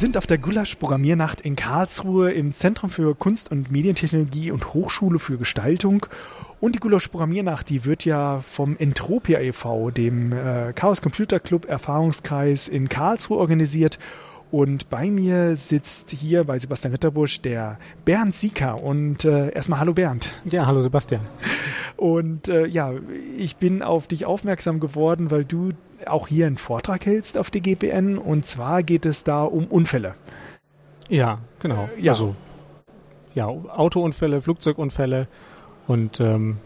Sind auf der Gulasch-Programmiernacht in Karlsruhe im Zentrum für Kunst- und Medientechnologie und Hochschule für Gestaltung. Und die Gulasch-Programmiernacht, die wird ja vom Entropia e.V., dem äh, Chaos Computer Club Erfahrungskreis in Karlsruhe organisiert. Und bei mir sitzt hier bei Sebastian Ritterbusch der Bernd Sieker. Und äh, erstmal hallo Bernd. Ja, hallo Sebastian. Und äh, ja, ich bin auf dich aufmerksam geworden, weil du auch hier einen Vortrag hältst auf die GPN und zwar geht es da um Unfälle. Ja, genau. Ja. Also ja, Autounfälle, Flugzeugunfälle und ähm,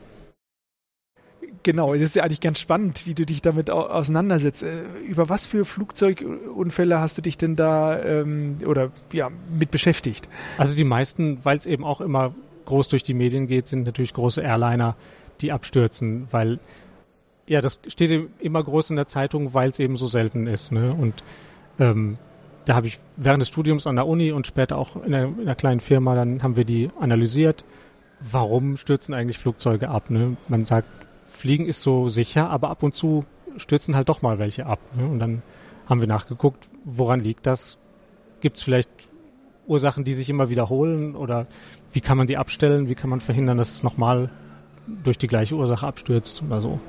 Genau, es ist ja eigentlich ganz spannend, wie du dich damit auseinandersetzt. Äh, über was für Flugzeugunfälle hast du dich denn da ähm, oder ja mit beschäftigt? Also die meisten, weil es eben auch immer groß durch die Medien geht, sind natürlich große Airliner, die abstürzen, weil ja, das steht immer groß in der Zeitung, weil es eben so selten ist. Ne? Und ähm, da habe ich während des Studiums an der Uni und später auch in einer, in einer, kleinen Firma, dann haben wir die analysiert. Warum stürzen eigentlich Flugzeuge ab? Ne? Man sagt, Fliegen ist so sicher, aber ab und zu stürzen halt doch mal welche ab. Ne? Und dann haben wir nachgeguckt, woran liegt das? Gibt es vielleicht Ursachen, die sich immer wiederholen? Oder wie kann man die abstellen? Wie kann man verhindern, dass es nochmal durch die gleiche Ursache abstürzt oder so?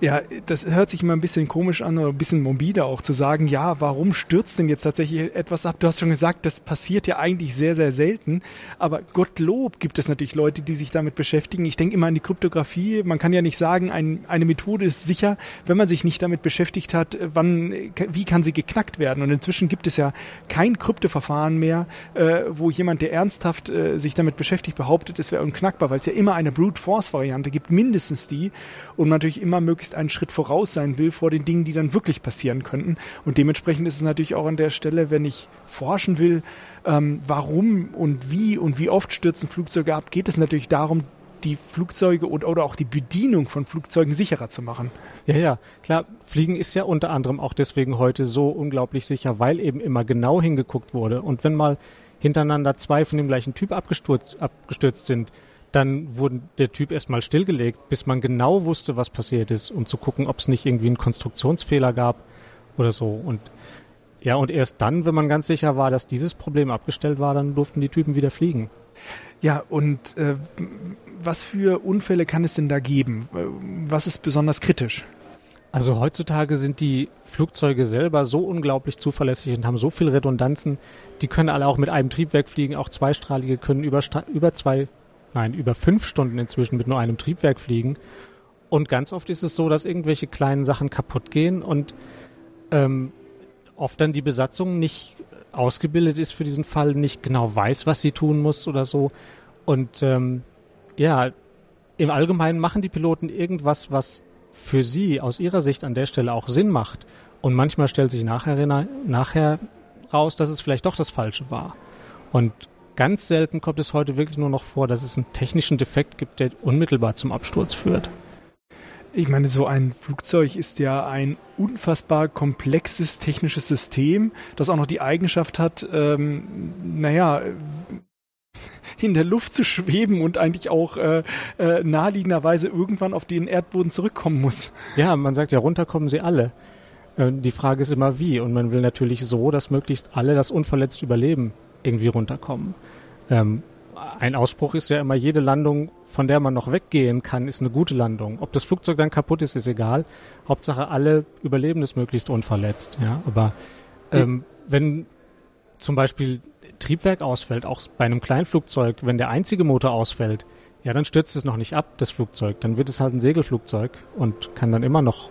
Ja, das hört sich immer ein bisschen komisch an oder ein bisschen morbide auch zu sagen, ja, warum stürzt denn jetzt tatsächlich etwas ab? Du hast schon gesagt, das passiert ja eigentlich sehr, sehr selten. Aber Gottlob gibt es natürlich Leute, die sich damit beschäftigen. Ich denke immer an die Kryptographie. Man kann ja nicht sagen, ein, eine Methode ist sicher, wenn man sich nicht damit beschäftigt hat, wann, wie kann sie geknackt werden. Und inzwischen gibt es ja kein Kryptoverfahren mehr, äh, wo jemand, der ernsthaft äh, sich damit beschäftigt, behauptet, es wäre unknackbar, weil es ja immer eine Brute Force Variante gibt, mindestens die. Und natürlich immer möglichst einen Schritt voraus sein will vor den Dingen, die dann wirklich passieren könnten. Und dementsprechend ist es natürlich auch an der Stelle, wenn ich forschen will, ähm, warum und wie und wie oft stürzen Flugzeuge ab, geht es natürlich darum, die Flugzeuge und, oder auch die Bedienung von Flugzeugen sicherer zu machen. Ja, ja, klar. Fliegen ist ja unter anderem auch deswegen heute so unglaublich sicher, weil eben immer genau hingeguckt wurde. Und wenn mal hintereinander zwei von dem gleichen Typ abgestürzt, abgestürzt sind, dann wurde der Typ erstmal stillgelegt, bis man genau wusste, was passiert ist, um zu gucken, ob es nicht irgendwie einen Konstruktionsfehler gab oder so. Und ja, und erst dann, wenn man ganz sicher war, dass dieses Problem abgestellt war, dann durften die Typen wieder fliegen. Ja, und äh, was für Unfälle kann es denn da geben? Was ist besonders kritisch? Also heutzutage sind die Flugzeuge selber so unglaublich zuverlässig und haben so viel Redundanzen. Die können alle auch mit einem Triebwerk fliegen, auch zweistrahlige können über, über zwei nein, über fünf Stunden inzwischen mit nur einem Triebwerk fliegen. Und ganz oft ist es so, dass irgendwelche kleinen Sachen kaputt gehen und ähm, oft dann die Besatzung nicht ausgebildet ist für diesen Fall, nicht genau weiß, was sie tun muss oder so. Und ähm, ja, im Allgemeinen machen die Piloten irgendwas, was für sie aus ihrer Sicht an der Stelle auch Sinn macht. Und manchmal stellt sich nachher, nachher raus, dass es vielleicht doch das Falsche war. Und Ganz selten kommt es heute wirklich nur noch vor, dass es einen technischen Defekt gibt, der unmittelbar zum Absturz führt. Ich meine, so ein Flugzeug ist ja ein unfassbar komplexes technisches System, das auch noch die Eigenschaft hat, ähm, naja, in der Luft zu schweben und eigentlich auch äh, äh, naheliegenderweise irgendwann auf den Erdboden zurückkommen muss. Ja, man sagt ja, runterkommen sie alle. Äh, die Frage ist immer wie. Und man will natürlich so, dass möglichst alle das unverletzt überleben irgendwie runterkommen. Ähm, ein Ausspruch ist ja immer, jede Landung, von der man noch weggehen kann, ist eine gute Landung. Ob das Flugzeug dann kaputt ist, ist egal. Hauptsache alle überleben es möglichst unverletzt. Ja, aber ähm, wenn zum Beispiel Triebwerk ausfällt, auch bei einem Kleinflugzeug, wenn der einzige Motor ausfällt, ja, dann stürzt es noch nicht ab, das Flugzeug. Dann wird es halt ein Segelflugzeug und kann dann immer noch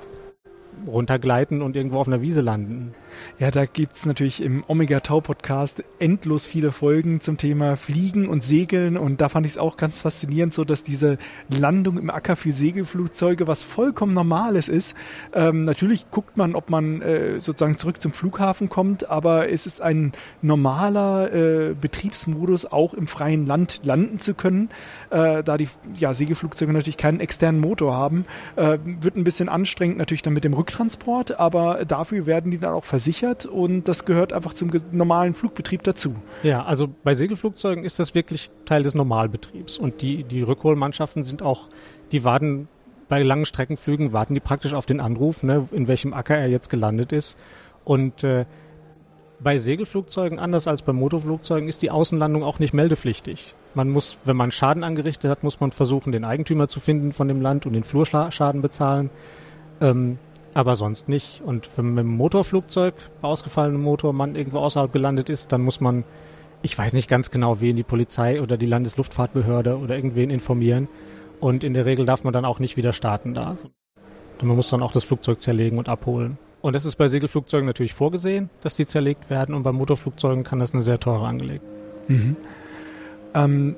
runtergleiten und irgendwo auf einer Wiese landen. Ja, da gibt's natürlich im Omega Tau Podcast endlos viele Folgen zum Thema Fliegen und Segeln und da fand ich es auch ganz faszinierend, so dass diese Landung im Acker für Segelflugzeuge was vollkommen Normales ist. Ähm, natürlich guckt man, ob man äh, sozusagen zurück zum Flughafen kommt, aber es ist ein normaler äh, Betriebsmodus, auch im freien Land landen zu können, äh, da die ja, Segelflugzeuge natürlich keinen externen Motor haben. Äh, wird ein bisschen anstrengend natürlich dann mit dem Rücktransport, aber dafür werden die dann auch versichert und das gehört einfach zum normalen Flugbetrieb dazu. Ja, also bei Segelflugzeugen ist das wirklich Teil des Normalbetriebs und die, die Rückholmannschaften sind auch, die warten bei langen Streckenflügen, warten die praktisch auf den Anruf, ne, in welchem Acker er jetzt gelandet ist und äh, bei Segelflugzeugen, anders als bei Motorflugzeugen, ist die Außenlandung auch nicht meldepflichtig. Man muss, wenn man Schaden angerichtet hat, muss man versuchen, den Eigentümer zu finden von dem Land und den Flurschaden bezahlen. Ähm, aber sonst nicht. Und wenn mit dem Motorflugzeug, ausgefallenem Motor, man irgendwo außerhalb gelandet ist, dann muss man, ich weiß nicht ganz genau, wen die Polizei oder die Landesluftfahrtbehörde oder irgendwen informieren. Und in der Regel darf man dann auch nicht wieder starten da. Und man muss dann auch das Flugzeug zerlegen und abholen. Und das ist bei Segelflugzeugen natürlich vorgesehen, dass die zerlegt werden. Und bei Motorflugzeugen kann das eine sehr teure Angelegenheit. Mhm. Ähm,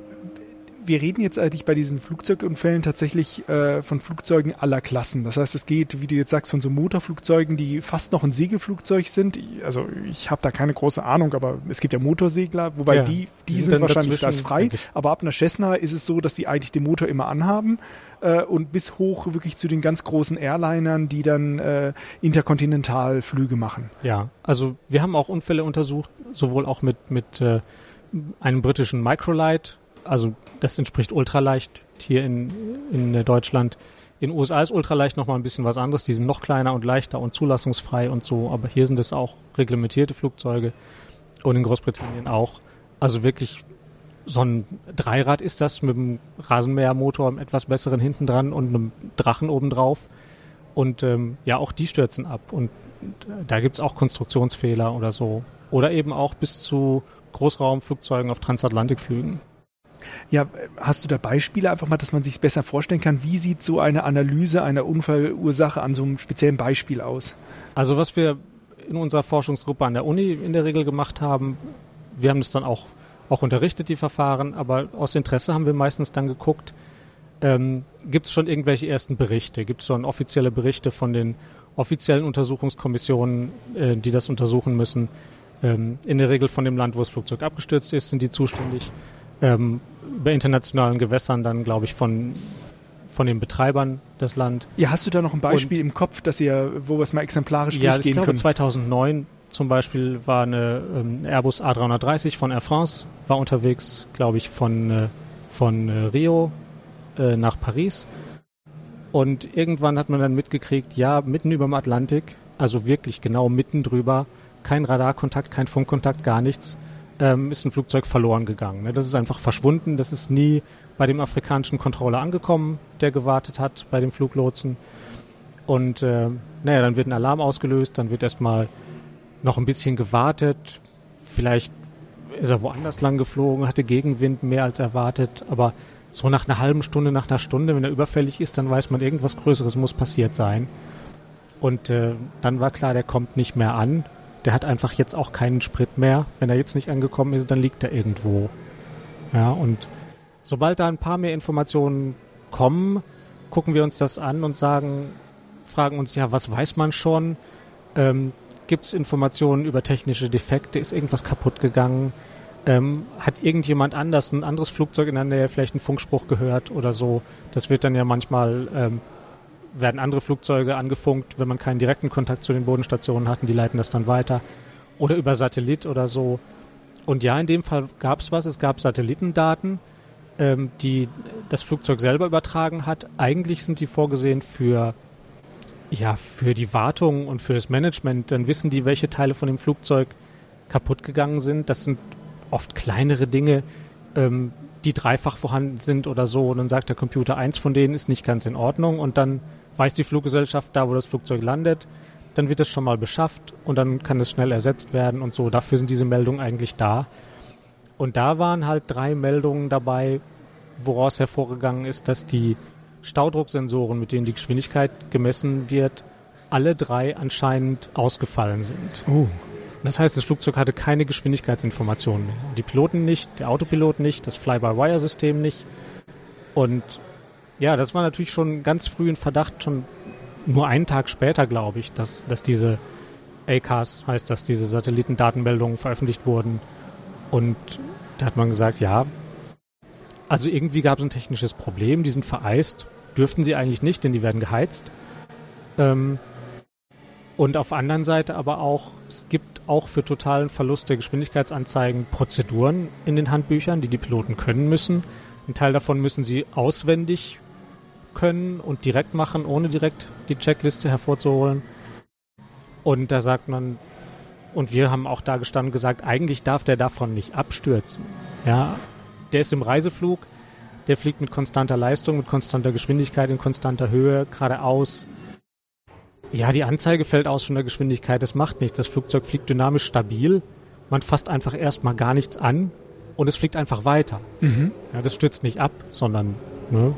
wir reden jetzt eigentlich bei diesen Flugzeugunfällen tatsächlich äh, von Flugzeugen aller Klassen. Das heißt, es geht, wie du jetzt sagst, von so Motorflugzeugen, die fast noch ein Segelflugzeug sind. Also ich habe da keine große Ahnung, aber es gibt ja Motorsegler, wobei ja, die, die, die sind, sind wahrscheinlich das frei. Eigentlich. Aber ab einer Cessna ist es so, dass die eigentlich den Motor immer anhaben äh, und bis hoch wirklich zu den ganz großen Airlinern, die dann äh, Interkontinentalflüge machen. Ja, also wir haben auch Unfälle untersucht, sowohl auch mit, mit äh, einem britischen Microlight also das entspricht ultraleicht hier in, in Deutschland. In den USA ist ultraleicht nochmal ein bisschen was anderes. Die sind noch kleiner und leichter und zulassungsfrei und so. Aber hier sind es auch reglementierte Flugzeuge. Und in Großbritannien auch. Also wirklich so ein Dreirad ist das mit einem Rasenmähermotor, einem etwas besseren hinten dran und einem Drachen obendrauf. Und ähm, ja, auch die stürzen ab. Und da gibt's auch Konstruktionsfehler oder so. Oder eben auch bis zu Großraumflugzeugen auf Transatlantikflügen. Ja, hast du da Beispiele einfach mal, dass man sich besser vorstellen kann? Wie sieht so eine Analyse einer Unfallursache an so einem speziellen Beispiel aus? Also was wir in unserer Forschungsgruppe an der Uni in der Regel gemacht haben, wir haben es dann auch, auch unterrichtet, die Verfahren, aber aus Interesse haben wir meistens dann geguckt, ähm, gibt es schon irgendwelche ersten Berichte? Gibt es schon offizielle Berichte von den offiziellen Untersuchungskommissionen, äh, die das untersuchen müssen? Ähm, in der Regel von dem Land, wo das Flugzeug abgestürzt ist, sind die zuständig ähm, bei internationalen Gewässern dann, glaube ich, von von den Betreibern des Land. Ja, hast du da noch ein Beispiel Und, im Kopf, dass ihr, wo wir es mal exemplarisch ja, durchgehen können? Ja, ich glaube 2009 zum Beispiel war eine ähm, Airbus A330 von Air France, war unterwegs, glaube ich, von, äh, von äh, Rio äh, nach Paris. Und irgendwann hat man dann mitgekriegt, ja, mitten über dem Atlantik, also wirklich genau mitten drüber, kein Radarkontakt, kein Funkkontakt, gar nichts, ähm, ist ein Flugzeug verloren gegangen. Ne? Das ist einfach verschwunden. Das ist nie bei dem afrikanischen Controller angekommen, der gewartet hat bei dem Fluglotsen. Und äh, naja, dann wird ein Alarm ausgelöst, dann wird erstmal noch ein bisschen gewartet. Vielleicht ist er woanders lang geflogen, hatte Gegenwind mehr als erwartet, aber so nach einer halben Stunde, nach einer Stunde, wenn er überfällig ist, dann weiß man, irgendwas Größeres muss passiert sein. Und äh, dann war klar, der kommt nicht mehr an der hat einfach jetzt auch keinen Sprit mehr. Wenn er jetzt nicht angekommen ist, dann liegt er irgendwo. Ja, und sobald da ein paar mehr Informationen kommen, gucken wir uns das an und sagen, fragen uns, ja, was weiß man schon? Ähm, Gibt es Informationen über technische Defekte? Ist irgendwas kaputt gegangen? Ähm, hat irgendjemand anders ein anderes Flugzeug in der Nähe vielleicht einen Funkspruch gehört oder so? Das wird dann ja manchmal ähm, werden andere Flugzeuge angefunkt, wenn man keinen direkten Kontakt zu den Bodenstationen hat und die leiten das dann weiter. Oder über Satellit oder so. Und ja, in dem Fall gab es was. Es gab Satellitendaten, ähm, die das Flugzeug selber übertragen hat. Eigentlich sind die vorgesehen für, ja, für die Wartung und für das Management. Dann wissen die, welche Teile von dem Flugzeug kaputt gegangen sind. Das sind oft kleinere Dinge, ähm, die dreifach vorhanden sind oder so. Und dann sagt der Computer, eins von denen ist nicht ganz in Ordnung. Und dann weiß die Fluggesellschaft da, wo das Flugzeug landet. Dann wird es schon mal beschafft und dann kann es schnell ersetzt werden und so. Dafür sind diese Meldungen eigentlich da. Und da waren halt drei Meldungen dabei, woraus hervorgegangen ist, dass die Staudrucksensoren, mit denen die Geschwindigkeit gemessen wird, alle drei anscheinend ausgefallen sind. Oh. Das heißt, das Flugzeug hatte keine Geschwindigkeitsinformationen mehr. Die Piloten nicht, der Autopilot nicht, das Fly-by-Wire-System nicht. Und ja, das war natürlich schon ganz früh ein Verdacht, schon nur einen Tag später, glaube ich, dass, dass diese ACAS, heißt das, diese Satellitendatenmeldungen veröffentlicht wurden. Und da hat man gesagt, ja, also irgendwie gab es ein technisches Problem, die sind vereist, dürften sie eigentlich nicht, denn die werden geheizt. Ähm, und auf der anderen Seite aber auch, es gibt auch für totalen Verlust der Geschwindigkeitsanzeigen Prozeduren in den Handbüchern, die die Piloten können müssen. Ein Teil davon müssen sie auswendig können und direkt machen, ohne direkt die Checkliste hervorzuholen. Und da sagt man, und wir haben auch da gestanden gesagt, eigentlich darf der davon nicht abstürzen. Ja, der ist im Reiseflug, der fliegt mit konstanter Leistung, mit konstanter Geschwindigkeit, in konstanter Höhe, geradeaus. Ja, die Anzeige fällt aus von der Geschwindigkeit, das macht nichts. Das Flugzeug fliegt dynamisch stabil. Man fasst einfach erstmal gar nichts an und es fliegt einfach weiter. Mhm. Ja, das stürzt nicht ab, sondern, ne?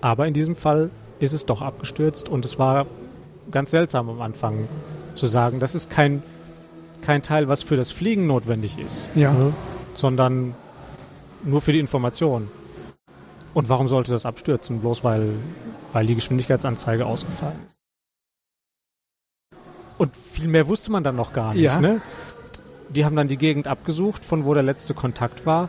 Aber in diesem Fall ist es doch abgestürzt und es war ganz seltsam am Anfang zu sagen, das ist kein, kein Teil, was für das Fliegen notwendig ist, Ja. ne? sondern nur für die Information. Und warum sollte das abstürzen? Bloß weil, weil die Geschwindigkeitsanzeige ausgefallen ist. Und viel mehr wusste man dann noch gar nicht. Ja. Ne? Die haben dann die Gegend abgesucht, von wo der letzte Kontakt war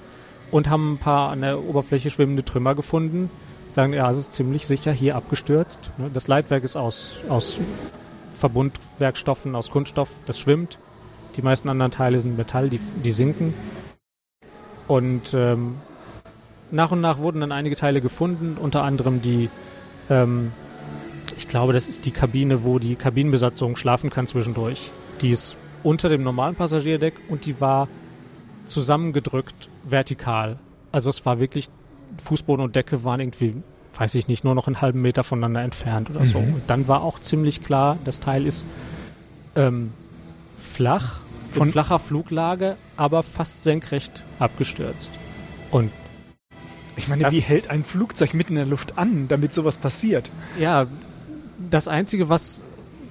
und haben ein paar an der Oberfläche schwimmende Trümmer gefunden. Sagen, ja, es ist ziemlich sicher hier abgestürzt. Ne? Das Leitwerk ist aus, aus Verbundwerkstoffen, aus Kunststoff, das schwimmt. Die meisten anderen Teile sind Metall, die, die sinken. Und ähm, nach und nach wurden dann einige Teile gefunden, unter anderem die, ähm, ich glaube, das ist die Kabine, wo die Kabinenbesatzung schlafen kann zwischendurch. Die ist unter dem normalen Passagierdeck und die war zusammengedrückt vertikal. Also es war wirklich, Fußboden und Decke waren irgendwie, weiß ich nicht, nur noch einen halben Meter voneinander entfernt oder so. Mhm. Und dann war auch ziemlich klar, das Teil ist ähm, flach, Von- in flacher Fluglage, aber fast senkrecht abgestürzt. Und Ich meine, Das- wie hält ein Flugzeug mitten in der Luft an, damit sowas passiert? Ja, das Einzige, was,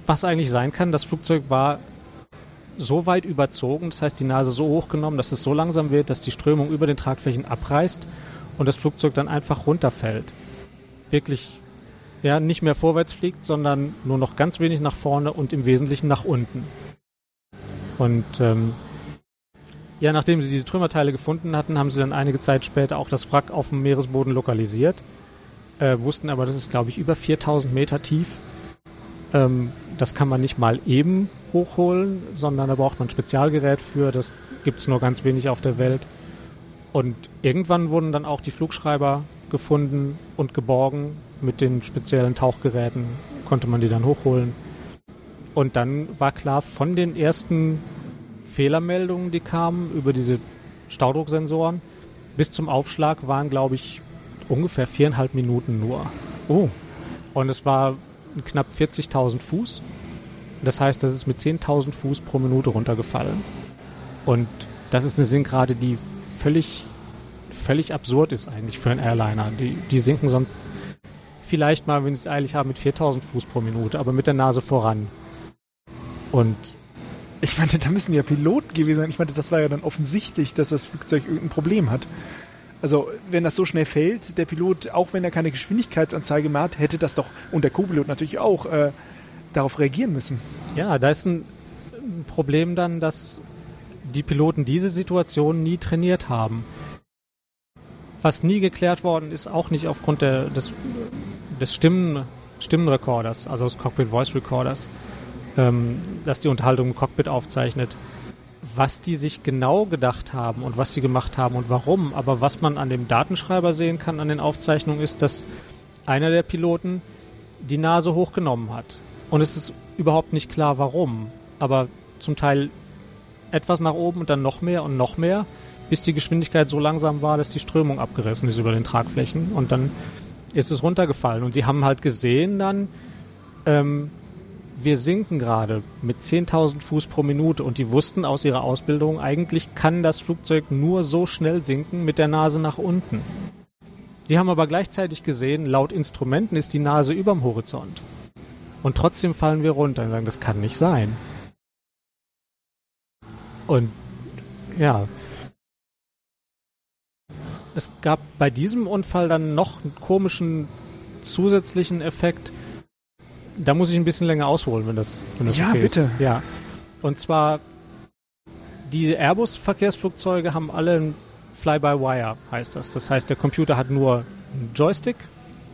was eigentlich sein kann, das Flugzeug war so weit überzogen, das heißt die Nase so hoch genommen, dass es so langsam wird, dass die Strömung über den Tragflächen abreißt und das Flugzeug dann einfach runterfällt. Wirklich, ja, nicht mehr vorwärts fliegt, sondern nur noch ganz wenig nach vorne und im Wesentlichen nach unten. Und ähm, ja, nachdem sie diese Trümmerteile gefunden hatten, haben sie dann einige Zeit später auch das Wrack auf dem Meeresboden lokalisiert äh, wussten aber, das ist, glaube ich, über 4000 Meter tief. Ähm, das kann man nicht mal eben hochholen, sondern da braucht man ein Spezialgerät für. Das gibt es nur ganz wenig auf der Welt. Und irgendwann wurden dann auch die Flugschreiber gefunden und geborgen. Mit den speziellen Tauchgeräten konnte man die dann hochholen. Und dann war klar, von den ersten Fehlermeldungen, die kamen über diese Staudrucksensoren, bis zum Aufschlag waren, glaube ich, ungefähr viereinhalb Minuten nur. Oh, Und es war knapp 40.000 Fuß. Das heißt, das ist mit 10.000 Fuß pro Minute runtergefallen. Und das ist eine Sinkrate, die völlig, völlig absurd ist eigentlich für einen Airliner. Die, die sinken sonst vielleicht mal, wenn sie es eilig haben, mit 4.000 Fuß pro Minute, aber mit der Nase voran. Und ich meine, da müssen ja Piloten gewesen sein. Ich meine, das war ja dann offensichtlich, dass das Flugzeug irgendein Problem hat. Also, wenn das so schnell fällt, der Pilot, auch wenn er keine Geschwindigkeitsanzeige mehr hat, hätte das doch, und der Co-Pilot natürlich auch, äh, darauf reagieren müssen. Ja, da ist ein Problem dann, dass die Piloten diese Situation nie trainiert haben. Was nie geklärt worden ist, auch nicht aufgrund der, des, des Stimmen, Stimmenrekorders, also des Cockpit Voice Recorders, ähm, dass die Unterhaltung im Cockpit aufzeichnet, was die sich genau gedacht haben und was sie gemacht haben und warum. Aber was man an dem Datenschreiber sehen kann, an den Aufzeichnungen, ist, dass einer der Piloten die Nase hochgenommen hat. Und es ist überhaupt nicht klar, warum. Aber zum Teil etwas nach oben und dann noch mehr und noch mehr, bis die Geschwindigkeit so langsam war, dass die Strömung abgerissen ist über den Tragflächen. Und dann ist es runtergefallen. Und sie haben halt gesehen dann, ähm, wir sinken gerade mit 10.000 Fuß pro Minute. Und die wussten aus ihrer Ausbildung, eigentlich kann das Flugzeug nur so schnell sinken mit der Nase nach unten. Die haben aber gleichzeitig gesehen, laut Instrumenten ist die Nase überm Horizont. Und trotzdem fallen wir runter und sagen, das kann nicht sein. Und ja, es gab bei diesem Unfall dann noch einen komischen zusätzlichen Effekt. Da muss ich ein bisschen länger ausholen, wenn das, wenn das Ja, okay bitte. ist. Ja, und zwar die Airbus-Verkehrsflugzeuge haben alle ein Fly-by-Wire, heißt das. Das heißt, der Computer hat nur einen Joystick.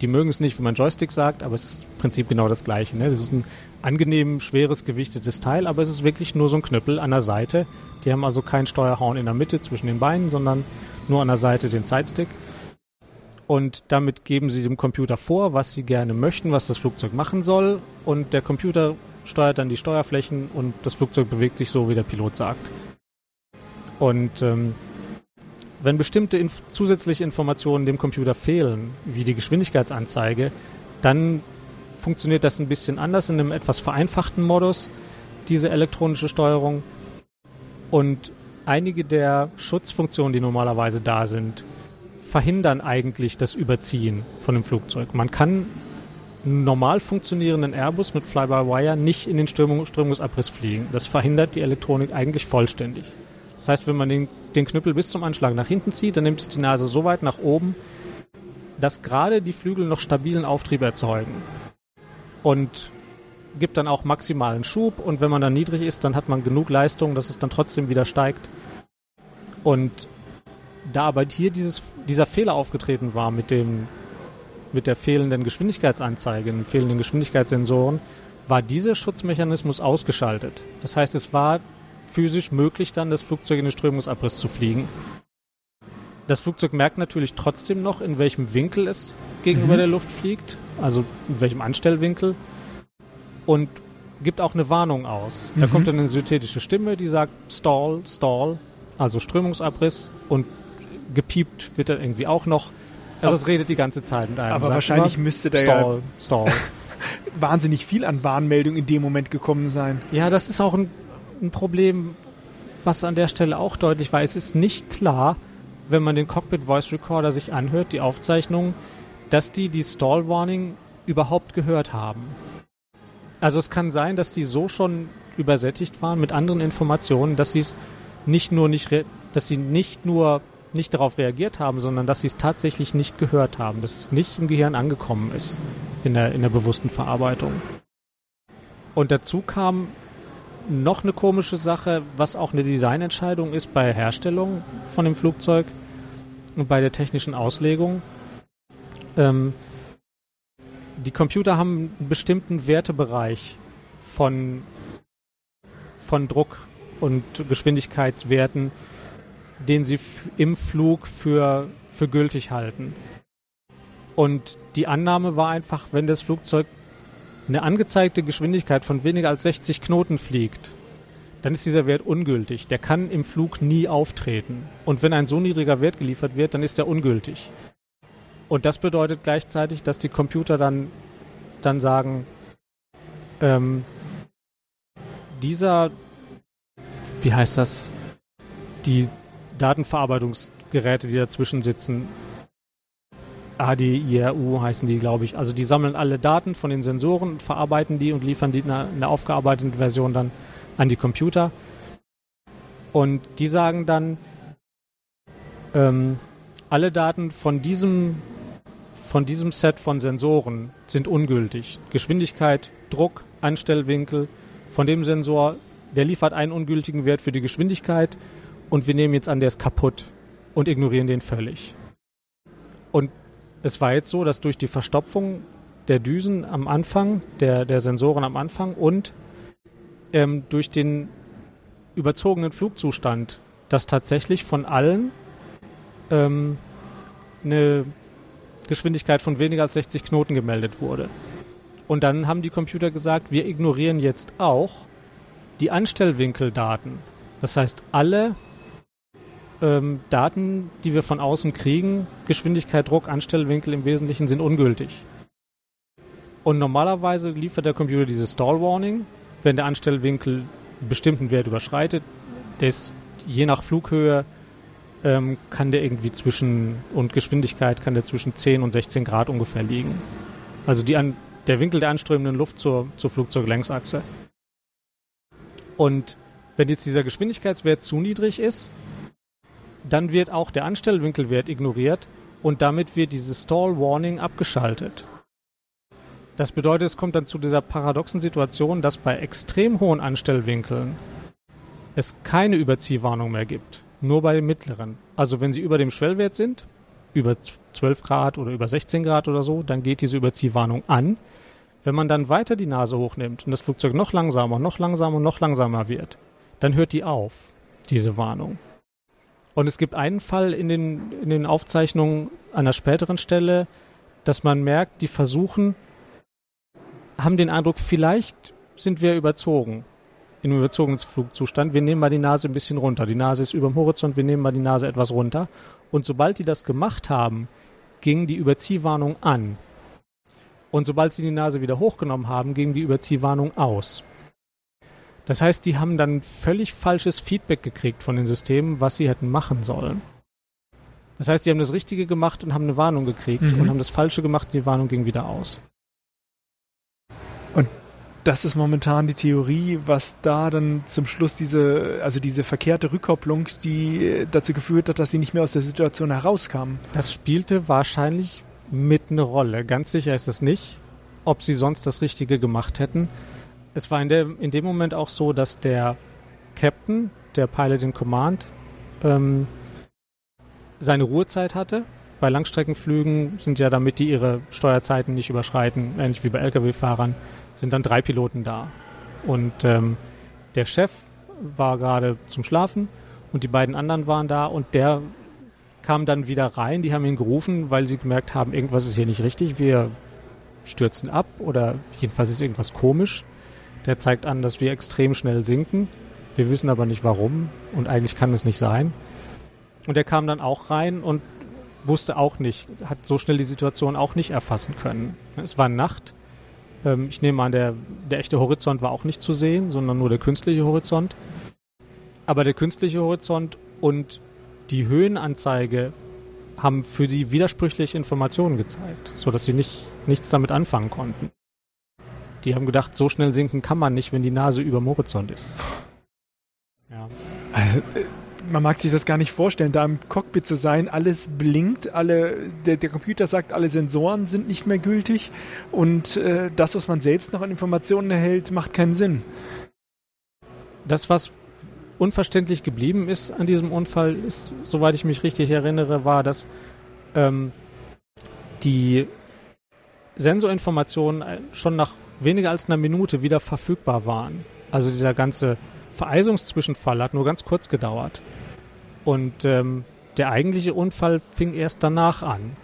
Die mögen es nicht, wenn man Joystick sagt, aber es ist im Prinzip genau das Gleiche. Ne? Das ist ein angenehm schweres, gewichtetes Teil, aber es ist wirklich nur so ein Knüppel an der Seite. Die haben also kein Steuerhorn in der Mitte zwischen den Beinen, sondern nur an der Seite den Sidestick. Und damit geben sie dem Computer vor, was sie gerne möchten, was das Flugzeug machen soll. Und der Computer steuert dann die Steuerflächen und das Flugzeug bewegt sich so, wie der Pilot sagt. Und ähm, wenn bestimmte inf zusätzliche Informationen dem Computer fehlen, wie die Geschwindigkeitsanzeige, dann funktioniert das ein bisschen anders in einem etwas vereinfachten Modus, diese elektronische Steuerung. Und einige der Schutzfunktionen, die normalerweise da sind, verhindern eigentlich das Überziehen von dem Flugzeug. Man kann einen normal funktionierenden Airbus mit Fly-by-Wire nicht in den Strömung, Strömungsabriss fliegen. Das verhindert die Elektronik eigentlich vollständig. Das heißt, wenn man den, den Knüppel bis zum Anschlag nach hinten zieht, dann nimmt es die Nase so weit nach oben, dass gerade die Flügel noch stabilen Auftrieb erzeugen. Und gibt dann auch maximalen Schub und wenn man dann niedrig ist, dann hat man genug Leistung, dass es dann trotzdem wieder steigt. Und da aber hier dieses, dieser Fehler aufgetreten war mit dem mit der fehlenden Geschwindigkeitsanzeige, den fehlenden Geschwindigkeitssensoren, war dieser Schutzmechanismus ausgeschaltet. Das heißt, es war physisch möglich, dann das Flugzeug in den Strömungsabriss zu fliegen. Das Flugzeug merkt natürlich trotzdem noch, in welchem Winkel es gegenüber Mhm. der Luft fliegt, also in welchem Anstellwinkel und gibt auch eine Warnung aus. Da Mhm. kommt dann eine synthetische Stimme, die sagt Stall, Stall, also Strömungsabriss und gepiept wird dann irgendwie auch noch. Also es redet die ganze Zeit mit einem. Aber Sagt wahrscheinlich immer, müsste da ja Stall, Stall. wahnsinnig viel an Warnmeldungen in dem Moment gekommen sein. Ja, das ist auch ein, ein Problem, was an der Stelle auch deutlich war. Es ist nicht klar, wenn man den Cockpit Voice Recorder sich anhört, die Aufzeichnung, dass die die Stall Warning überhaupt gehört haben. Also es kann sein, dass die so schon übersättigt waren mit anderen Informationen, dass sie es nicht nur nicht, dass sie nicht nur nicht darauf reagiert haben, sondern dass sie es tatsächlich nicht gehört haben, dass es nicht im Gehirn angekommen ist in der, in der bewussten Verarbeitung. Und dazu kam noch eine komische Sache, was auch eine Designentscheidung ist bei Herstellung von dem Flugzeug und bei der technischen Auslegung. Ähm, die Computer haben einen bestimmten Wertebereich von, von Druck und Geschwindigkeitswerten, den sie im Flug für, für gültig halten. Und die Annahme war einfach, wenn das Flugzeug eine angezeigte Geschwindigkeit von weniger als 60 Knoten fliegt, dann ist dieser Wert ungültig. Der kann im Flug nie auftreten. Und wenn ein so niedriger Wert geliefert wird, dann ist er ungültig. Und das bedeutet gleichzeitig, dass die Computer dann, dann sagen, ähm, dieser, wie heißt das, die Datenverarbeitungsgeräte, die dazwischen sitzen, ADIRU heißen die, glaube ich. Also die sammeln alle Daten von den Sensoren, verarbeiten die und liefern die in einer, in einer aufgearbeiteten Version dann an die Computer. Und die sagen dann, ähm, alle Daten von diesem, von diesem Set von Sensoren sind ungültig. Geschwindigkeit, Druck, Anstellwinkel von dem Sensor, der liefert einen ungültigen Wert für die Geschwindigkeit und wir nehmen jetzt an, der ist kaputt und ignorieren den völlig. Und es war jetzt so, dass durch die Verstopfung der Düsen am Anfang, der, der Sensoren am Anfang und ähm, durch den überzogenen Flugzustand, dass tatsächlich von allen ähm, eine Geschwindigkeit von weniger als 60 Knoten gemeldet wurde. Und dann haben die Computer gesagt, wir ignorieren jetzt auch die Anstellwinkeldaten. Das heißt, alle ähm, Daten, die wir von außen kriegen, Geschwindigkeit, Druck, Anstellwinkel im Wesentlichen, sind ungültig. Und normalerweise liefert der Computer diese Stall Warning, wenn der Anstellwinkel einen bestimmten Wert überschreitet. Der ist je nach Flughöhe ähm, kann der irgendwie zwischen und Geschwindigkeit kann der zwischen 10 und 16 Grad ungefähr liegen. Also die an der Winkel der anströmenden Luft zur, zur Flugzeuglängsachse. Und wenn jetzt dieser Geschwindigkeitswert zu niedrig ist, dann wird auch der Anstellwinkelwert ignoriert und damit wird diese Stall Warning abgeschaltet. Das bedeutet, es kommt dann zu dieser paradoxen Situation, dass bei extrem hohen Anstellwinkeln es keine Überziehwarnung mehr gibt. Nur bei den mittleren. Also wenn sie über dem Schwellwert sind, über 12 Grad oder über 16 Grad oder so, dann geht diese Überziehwarnung an. Wenn man dann weiter die Nase hochnimmt und das Flugzeug noch langsamer, noch langsamer, noch langsamer wird, dann hört die auf, diese Warnung. Und es gibt einen Fall in den, in den Aufzeichnungen an einer späteren Stelle, dass man merkt, die versuchen, haben den Eindruck, vielleicht sind wir überzogen, in einem überzogenen Flugzustand. Wir nehmen mal die Nase ein bisschen runter. Die Nase ist über dem Horizont, wir nehmen mal die Nase etwas runter. Und sobald die das gemacht haben, ging die Überziehwarnung an. Und sobald sie die Nase wieder hochgenommen haben, ging die Überziehwarnung aus. Das heißt, die haben dann völlig falsches Feedback gekriegt von den Systemen, was sie hätten machen sollen. Das heißt, sie haben das Richtige gemacht und haben eine Warnung gekriegt mhm. und haben das Falsche gemacht und die Warnung ging wieder aus. Und das ist momentan die Theorie, was da dann zum Schluss diese, also diese verkehrte Rückkopplung, die dazu geführt hat, dass sie nicht mehr aus der Situation herauskamen. Das spielte wahrscheinlich mit eine Rolle. Ganz sicher ist es nicht, ob sie sonst das Richtige gemacht hätten. Es war in, der, in dem Moment auch so, dass der Captain, der Pilot in Command, ähm, seine Ruhezeit hatte. Bei Langstreckenflügen sind ja, damit die ihre Steuerzeiten nicht überschreiten, ähnlich wie bei Lkw-Fahrern, sind dann drei Piloten da. Und ähm, der Chef war gerade zum Schlafen und die beiden anderen waren da und der kam dann wieder rein. Die haben ihn gerufen, weil sie gemerkt haben, irgendwas ist hier nicht richtig. Wir stürzen ab oder jedenfalls ist irgendwas komisch. Der zeigt an, dass wir extrem schnell sinken. Wir wissen aber nicht warum und eigentlich kann es nicht sein. Und er kam dann auch rein und wusste auch nicht, hat so schnell die Situation auch nicht erfassen können. Es war Nacht. Ähm, ich nehme an, der, der echte Horizont war auch nicht zu sehen, sondern nur der künstliche Horizont. Aber der künstliche Horizont und die Höhenanzeige haben für sie widersprüchliche Informationen gezeigt, sodass sie nicht, nichts damit anfangen konnten. Die haben gedacht, so schnell sinken kann man nicht, wenn die Nase über dem Horizont ist. Ja. Äh, man mag sich das gar nicht vorstellen, da im Cockpit zu sein, alles blinkt, alle, der, der Computer sagt, alle Sensoren sind nicht mehr gültig und äh, das, was man selbst noch an Informationen erhält, macht keinen Sinn. Das, was unverständlich geblieben ist an diesem Unfall, ist, soweit ich mich richtig erinnere, war, dass ähm, die Sensorinformationen schon nach weniger als einer Minute wieder verfügbar waren. Also dieser ganze Vereisungszwischenfall hat nur ganz kurz gedauert. Und ähm, der eigentliche Unfall fing erst danach an.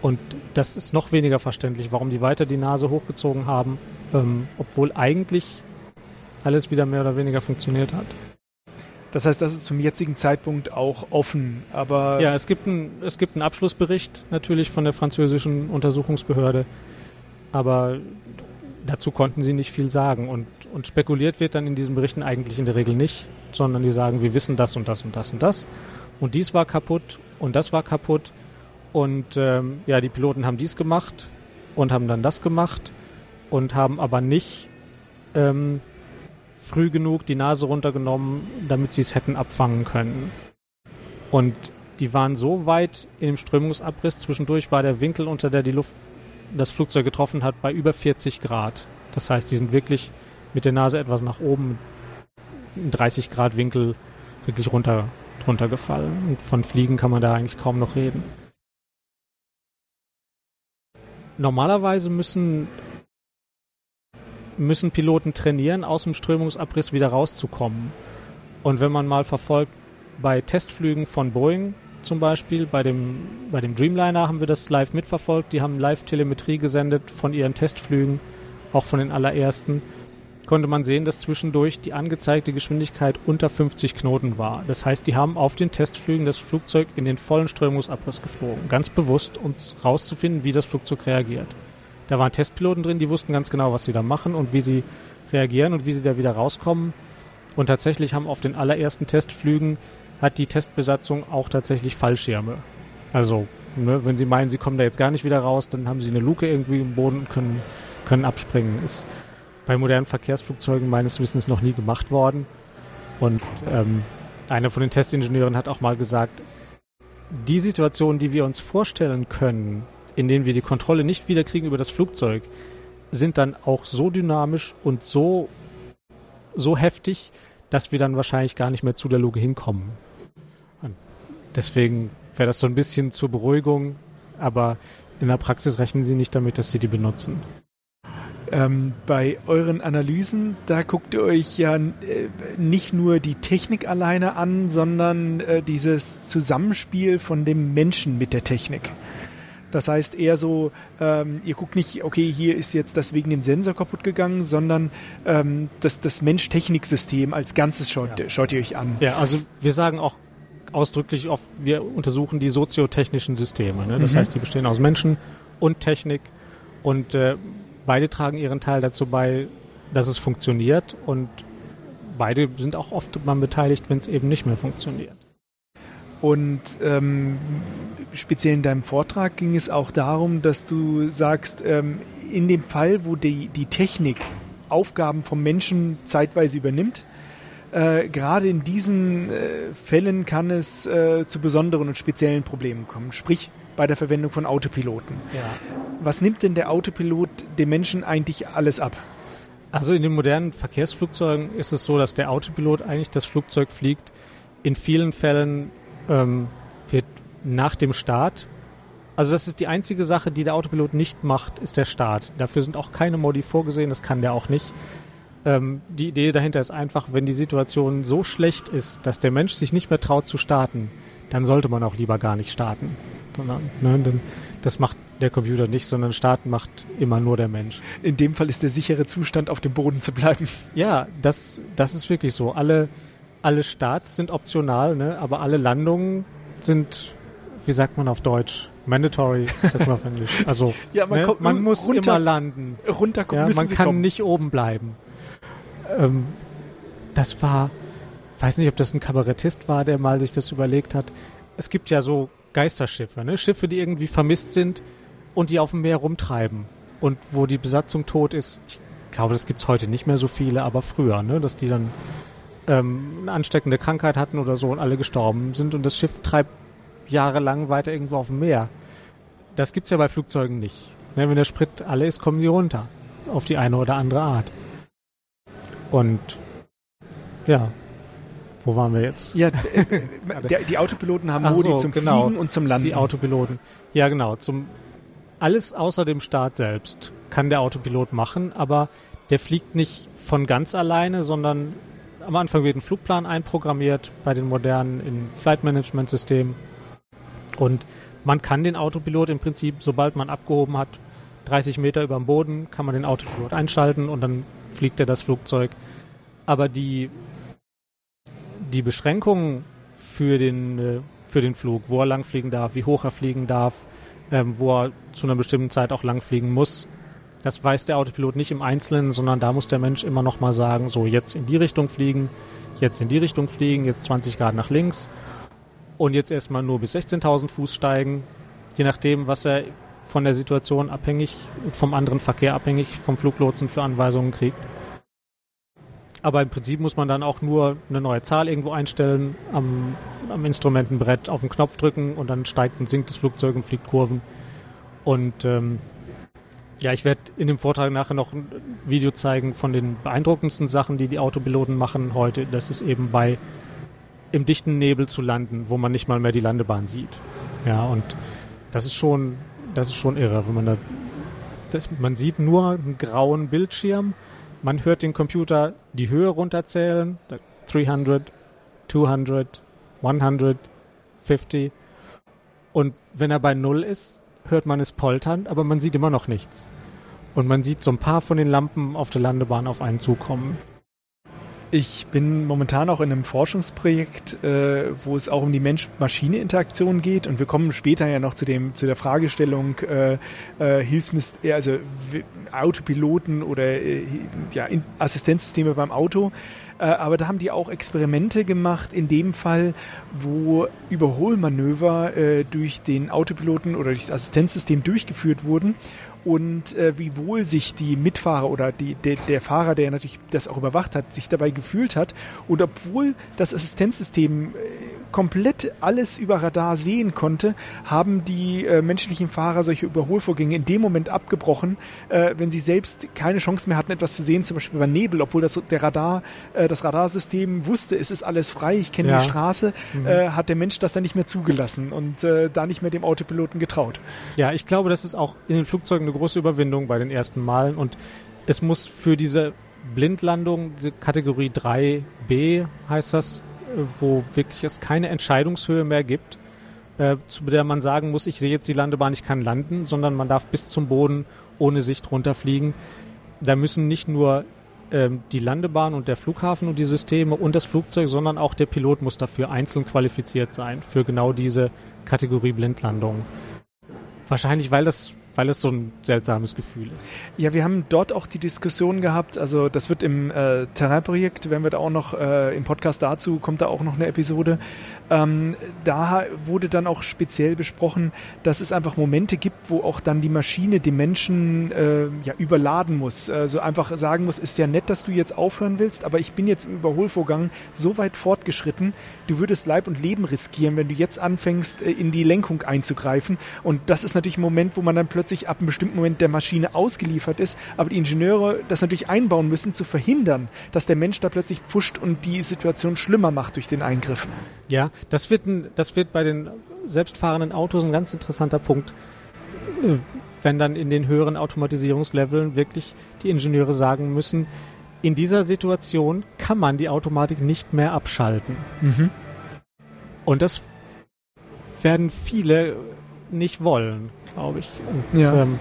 Und das ist noch weniger verständlich, warum die weiter die Nase hochgezogen haben, ähm, obwohl eigentlich alles wieder mehr oder weniger funktioniert hat. Das heißt, das ist zum jetzigen Zeitpunkt auch offen, aber. Ja, es gibt, ein, es gibt einen Abschlussbericht natürlich von der französischen Untersuchungsbehörde, aber dazu konnten sie nicht viel sagen. Und, und spekuliert wird dann in diesen Berichten eigentlich in der Regel nicht, sondern die sagen, wir wissen das und das und das und das. Und dies war kaputt und das war kaputt. Und ähm, ja, die Piloten haben dies gemacht und haben dann das gemacht und haben aber nicht ähm, früh genug die Nase runtergenommen, damit sie es hätten abfangen können. Und die waren so weit dem Strömungsabriss, zwischendurch war der Winkel, unter der die Luft das Flugzeug getroffen hat, bei über 40 Grad. Das heißt, die sind wirklich mit der Nase etwas nach oben, in 30 Grad Winkel wirklich runter, runtergefallen. Und von Fliegen kann man da eigentlich kaum noch reden. Normalerweise müssen, müssen Piloten trainieren, aus dem Strömungsabriss wieder rauszukommen. Und wenn man mal verfolgt, bei Testflügen von Boeing zum Beispiel. Bei dem, bei dem Dreamliner haben wir das live mitverfolgt. Die haben live Telemetrie gesendet von ihren Testflügen, auch von den allerersten. Konnte man sehen, dass zwischendurch die angezeigte Geschwindigkeit unter 50 Knoten war. Das heißt, die haben auf den Testflügen das Flugzeug in den vollen Strömungsabriss geflogen. Ganz bewusst, um rauszufinden, wie das Flugzeug reagiert. Da waren Testpiloten drin, die wussten ganz genau, was sie da machen und wie sie reagieren und wie sie da wieder rauskommen. Und tatsächlich haben auf den allerersten Testflügen hat die Testbesatzung auch tatsächlich Fallschirme. Also, ne, wenn sie meinen, sie kommen da jetzt gar nicht wieder raus, dann haben sie eine Luke irgendwie im Boden und können können abspringen. Ist bei modernen Verkehrsflugzeugen meines Wissens noch nie gemacht worden. Und ähm, einer von den Testingenieuren hat auch mal gesagt, die Situation, die wir uns vorstellen können, in denen wir die Kontrolle nicht wiederkriegen über das Flugzeug, sind dann auch so dynamisch und so, so heftig, dass wir dann wahrscheinlich gar nicht mehr zu der Luke hinkommen. Deswegen wäre das so ein bisschen zur Beruhigung, aber in der Praxis rechnen sie nicht damit, dass sie die benutzen. Ähm, bei euren Analysen, da guckt ihr euch ja äh, nicht nur die Technik alleine an, sondern äh, dieses Zusammenspiel von dem Menschen mit der Technik. Das heißt eher so, ähm, ihr guckt nicht, okay, hier ist jetzt das wegen dem Sensor kaputt gegangen, sondern ähm, das, das Mensch-Technik-System als Ganzes schaut, ja. schaut ihr euch an. Ja, also wir sagen auch ausdrücklich oft, wir untersuchen die soziotechnischen Systeme. Ne? Das mhm. heißt, die bestehen aus Menschen und Technik und äh, beide tragen ihren Teil dazu bei, dass es funktioniert und beide sind auch oft daran beteiligt, wenn es eben nicht mehr funktioniert. Und ähm, speziell in deinem Vortrag ging es auch darum, dass du sagst, ähm, in dem Fall, wo die, die Technik Aufgaben vom Menschen zeitweise übernimmt, äh, gerade in diesen äh, Fällen kann es äh, zu besonderen und speziellen Problemen kommen. Sprich, bei der Verwendung von Autopiloten. Ja. Was nimmt denn der Autopilot dem Menschen eigentlich alles ab? Also in den modernen Verkehrsflugzeugen ist es so, dass der Autopilot eigentlich das Flugzeug fliegt. In vielen Fällen ähm, wird nach dem Start, also das ist die einzige Sache, die der Autopilot nicht macht, ist der Start. Dafür sind auch keine Modi vorgesehen, das kann der auch nicht. Ähm, die Idee dahinter ist einfach, wenn die Situation so schlecht ist, dass der Mensch sich nicht mehr traut zu starten, dann sollte man auch lieber gar nicht starten. Sondern, ne, denn das macht der Computer nicht, sondern starten macht immer nur der Mensch. In dem Fall ist der sichere Zustand, auf dem Boden zu bleiben. Ja, das, das ist wirklich so. Alle, alle Starts sind optional, ne, aber alle Landungen sind, wie sagt man auf Deutsch? Mandatory, sagt man auf Englisch. Also ja, man, ne, kommt, man muss runter, immer landen. Runter ja, man kann nicht oben bleiben. Ähm, das war weiß nicht, ob das ein Kabarettist war, der mal sich das überlegt hat. Es gibt ja so Geisterschiffe, ne? Schiffe, die irgendwie vermisst sind und die auf dem Meer rumtreiben. Und wo die Besatzung tot ist, ich glaube, das gibt's heute nicht mehr so viele, aber früher, ne? Dass die dann ähm, eine ansteckende Krankheit hatten oder so und alle gestorben sind und das Schiff treibt jahrelang weiter irgendwo auf dem Meer. Das gibt's ja bei Flugzeugen nicht. Ne? Wenn der Sprit alle ist, kommen die runter. Auf die eine oder andere Art. Und ja, wo waren wir jetzt? Ja, äh, der, die Autopiloten haben Modi so, zum genau, Fliegen und zum Landen. Die Autopiloten. Ja, genau. Zum alles außer dem Start selbst kann der Autopilot machen, aber der fliegt nicht von ganz alleine, sondern am Anfang wird ein Flugplan einprogrammiert bei den modernen in Flight Management Systemen und man kann den Autopilot im Prinzip, sobald man abgehoben hat, 30 Meter über dem Boden, kann man den Autopilot einschalten und dann fliegt er das Flugzeug. Aber die die Beschränkungen für den, äh, für den Flug, wo er langfliegen darf, wie hoch er fliegen darf, ähm, wo er zu einer bestimmten Zeit auch langfliegen muss, das weiß der Autopilot nicht im Einzelnen, sondern da muss der Mensch immer noch mal sagen, so jetzt in die Richtung fliegen, jetzt in die Richtung fliegen, jetzt 20 Grad nach links und jetzt erstmal nur bis 16.000 Fuß steigen, je nachdem, was er von der Situation abhängig, vom anderen Verkehr abhängig, vom Fluglotsen für Anweisungen kriegt. Aber im Prinzip muss man dann auch nur eine neue Zahl irgendwo einstellen, am, am Instrumentenbrett auf den Knopf drücken und dann steigt und sinkt das Flugzeug und fliegt Kurven. Und ähm, ja, ich werde in dem Vortrag nachher noch ein Video zeigen von den beeindruckendsten Sachen, die die Autopiloten machen heute. Das ist eben bei im dichten Nebel zu landen, wo man nicht mal mehr die Landebahn sieht. Ja, und das ist schon, das ist schon irre, wenn man da, das, man sieht nur einen grauen Bildschirm man hört den Computer die Höhe runterzählen, 300, 200, 150. Und wenn er bei Null ist, hört man es poltern, aber man sieht immer noch nichts. Und man sieht so ein paar von den Lampen auf der Landebahn auf einen zukommen. Ich bin momentan auch in einem Forschungsprojekt, äh, wo es auch um die Mensch-Maschine-Interaktion geht und wir kommen später ja noch zu dem zu der Fragestellung äh, äh, Hilfsmist also Autopiloten oder äh, ja, Assistenzsysteme beim Auto. Äh, aber da haben die auch Experimente gemacht, in dem Fall, wo Überholmanöver äh, durch den Autopiloten oder durch das Assistenzsystem durchgeführt wurden und äh, wie wohl sich die Mitfahrer oder die, de, der Fahrer, der natürlich das auch überwacht hat, sich dabei gefühlt hat. Und obwohl das Assistenzsystem äh, komplett alles über Radar sehen konnte, haben die äh, menschlichen Fahrer solche Überholvorgänge in dem Moment abgebrochen, äh, wenn sie selbst keine Chance mehr hatten, etwas zu sehen, zum Beispiel bei Nebel, obwohl das der Radar, äh, das Radarsystem wusste, es ist alles frei, ich kenne Ja. die Straße, Mhm. äh, hat der Mensch das dann nicht mehr zugelassen und äh, da nicht mehr dem Autopiloten getraut. Ja, ich glaube, das ist auch in den Flugzeugen eine große Überwindung bei den ersten Malen und es muss für diese Blindlandung, diese Kategorie 3b heißt das, wo wirklich es keine Entscheidungshöhe mehr gibt, äh, zu der man sagen muss, ich sehe jetzt die Landebahn, ich kann landen, sondern man darf bis zum Boden ohne Sicht runterfliegen. Da müssen nicht nur ähm, die Landebahn und der Flughafen und die Systeme und das Flugzeug, sondern auch der Pilot muss dafür einzeln qualifiziert sein, für genau diese Kategorie Blindlandung. Wahrscheinlich, weil das, weil es so ein seltsames Gefühl ist. Ja, wir haben dort auch die Diskussion gehabt, also das wird im äh, Terrain-Projekt, wenn wir da auch noch äh, im Podcast dazu, kommt da auch noch eine Episode. Ähm, da wurde dann auch speziell besprochen, dass es einfach Momente gibt, wo auch dann die Maschine den Menschen äh, ja überladen muss. Also einfach sagen muss, ist ja nett, dass du jetzt aufhören willst, aber ich bin jetzt im Überholvorgang so weit fortgeschritten, du würdest Leib und Leben riskieren, wenn du jetzt anfängst, äh, in die Lenkung einzugreifen. Und das ist natürlich ein Moment, wo man dann plötzlich ab einem bestimmten Moment der Maschine ausgeliefert ist, aber die Ingenieure das natürlich einbauen müssen, zu verhindern, dass der Mensch da plötzlich pfuscht und die Situation schlimmer macht durch den Eingriff. Ja, das wird, ein, das wird bei den selbstfahrenden Autos ein ganz interessanter Punkt, äh, wenn dann in den höheren Automatisierungsleveln wirklich die Ingenieure sagen müssen, in dieser Situation kann man die Automatik nicht mehr abschalten. Und das werden viele nicht wollen, glaube ich. Und, Ja. ähm,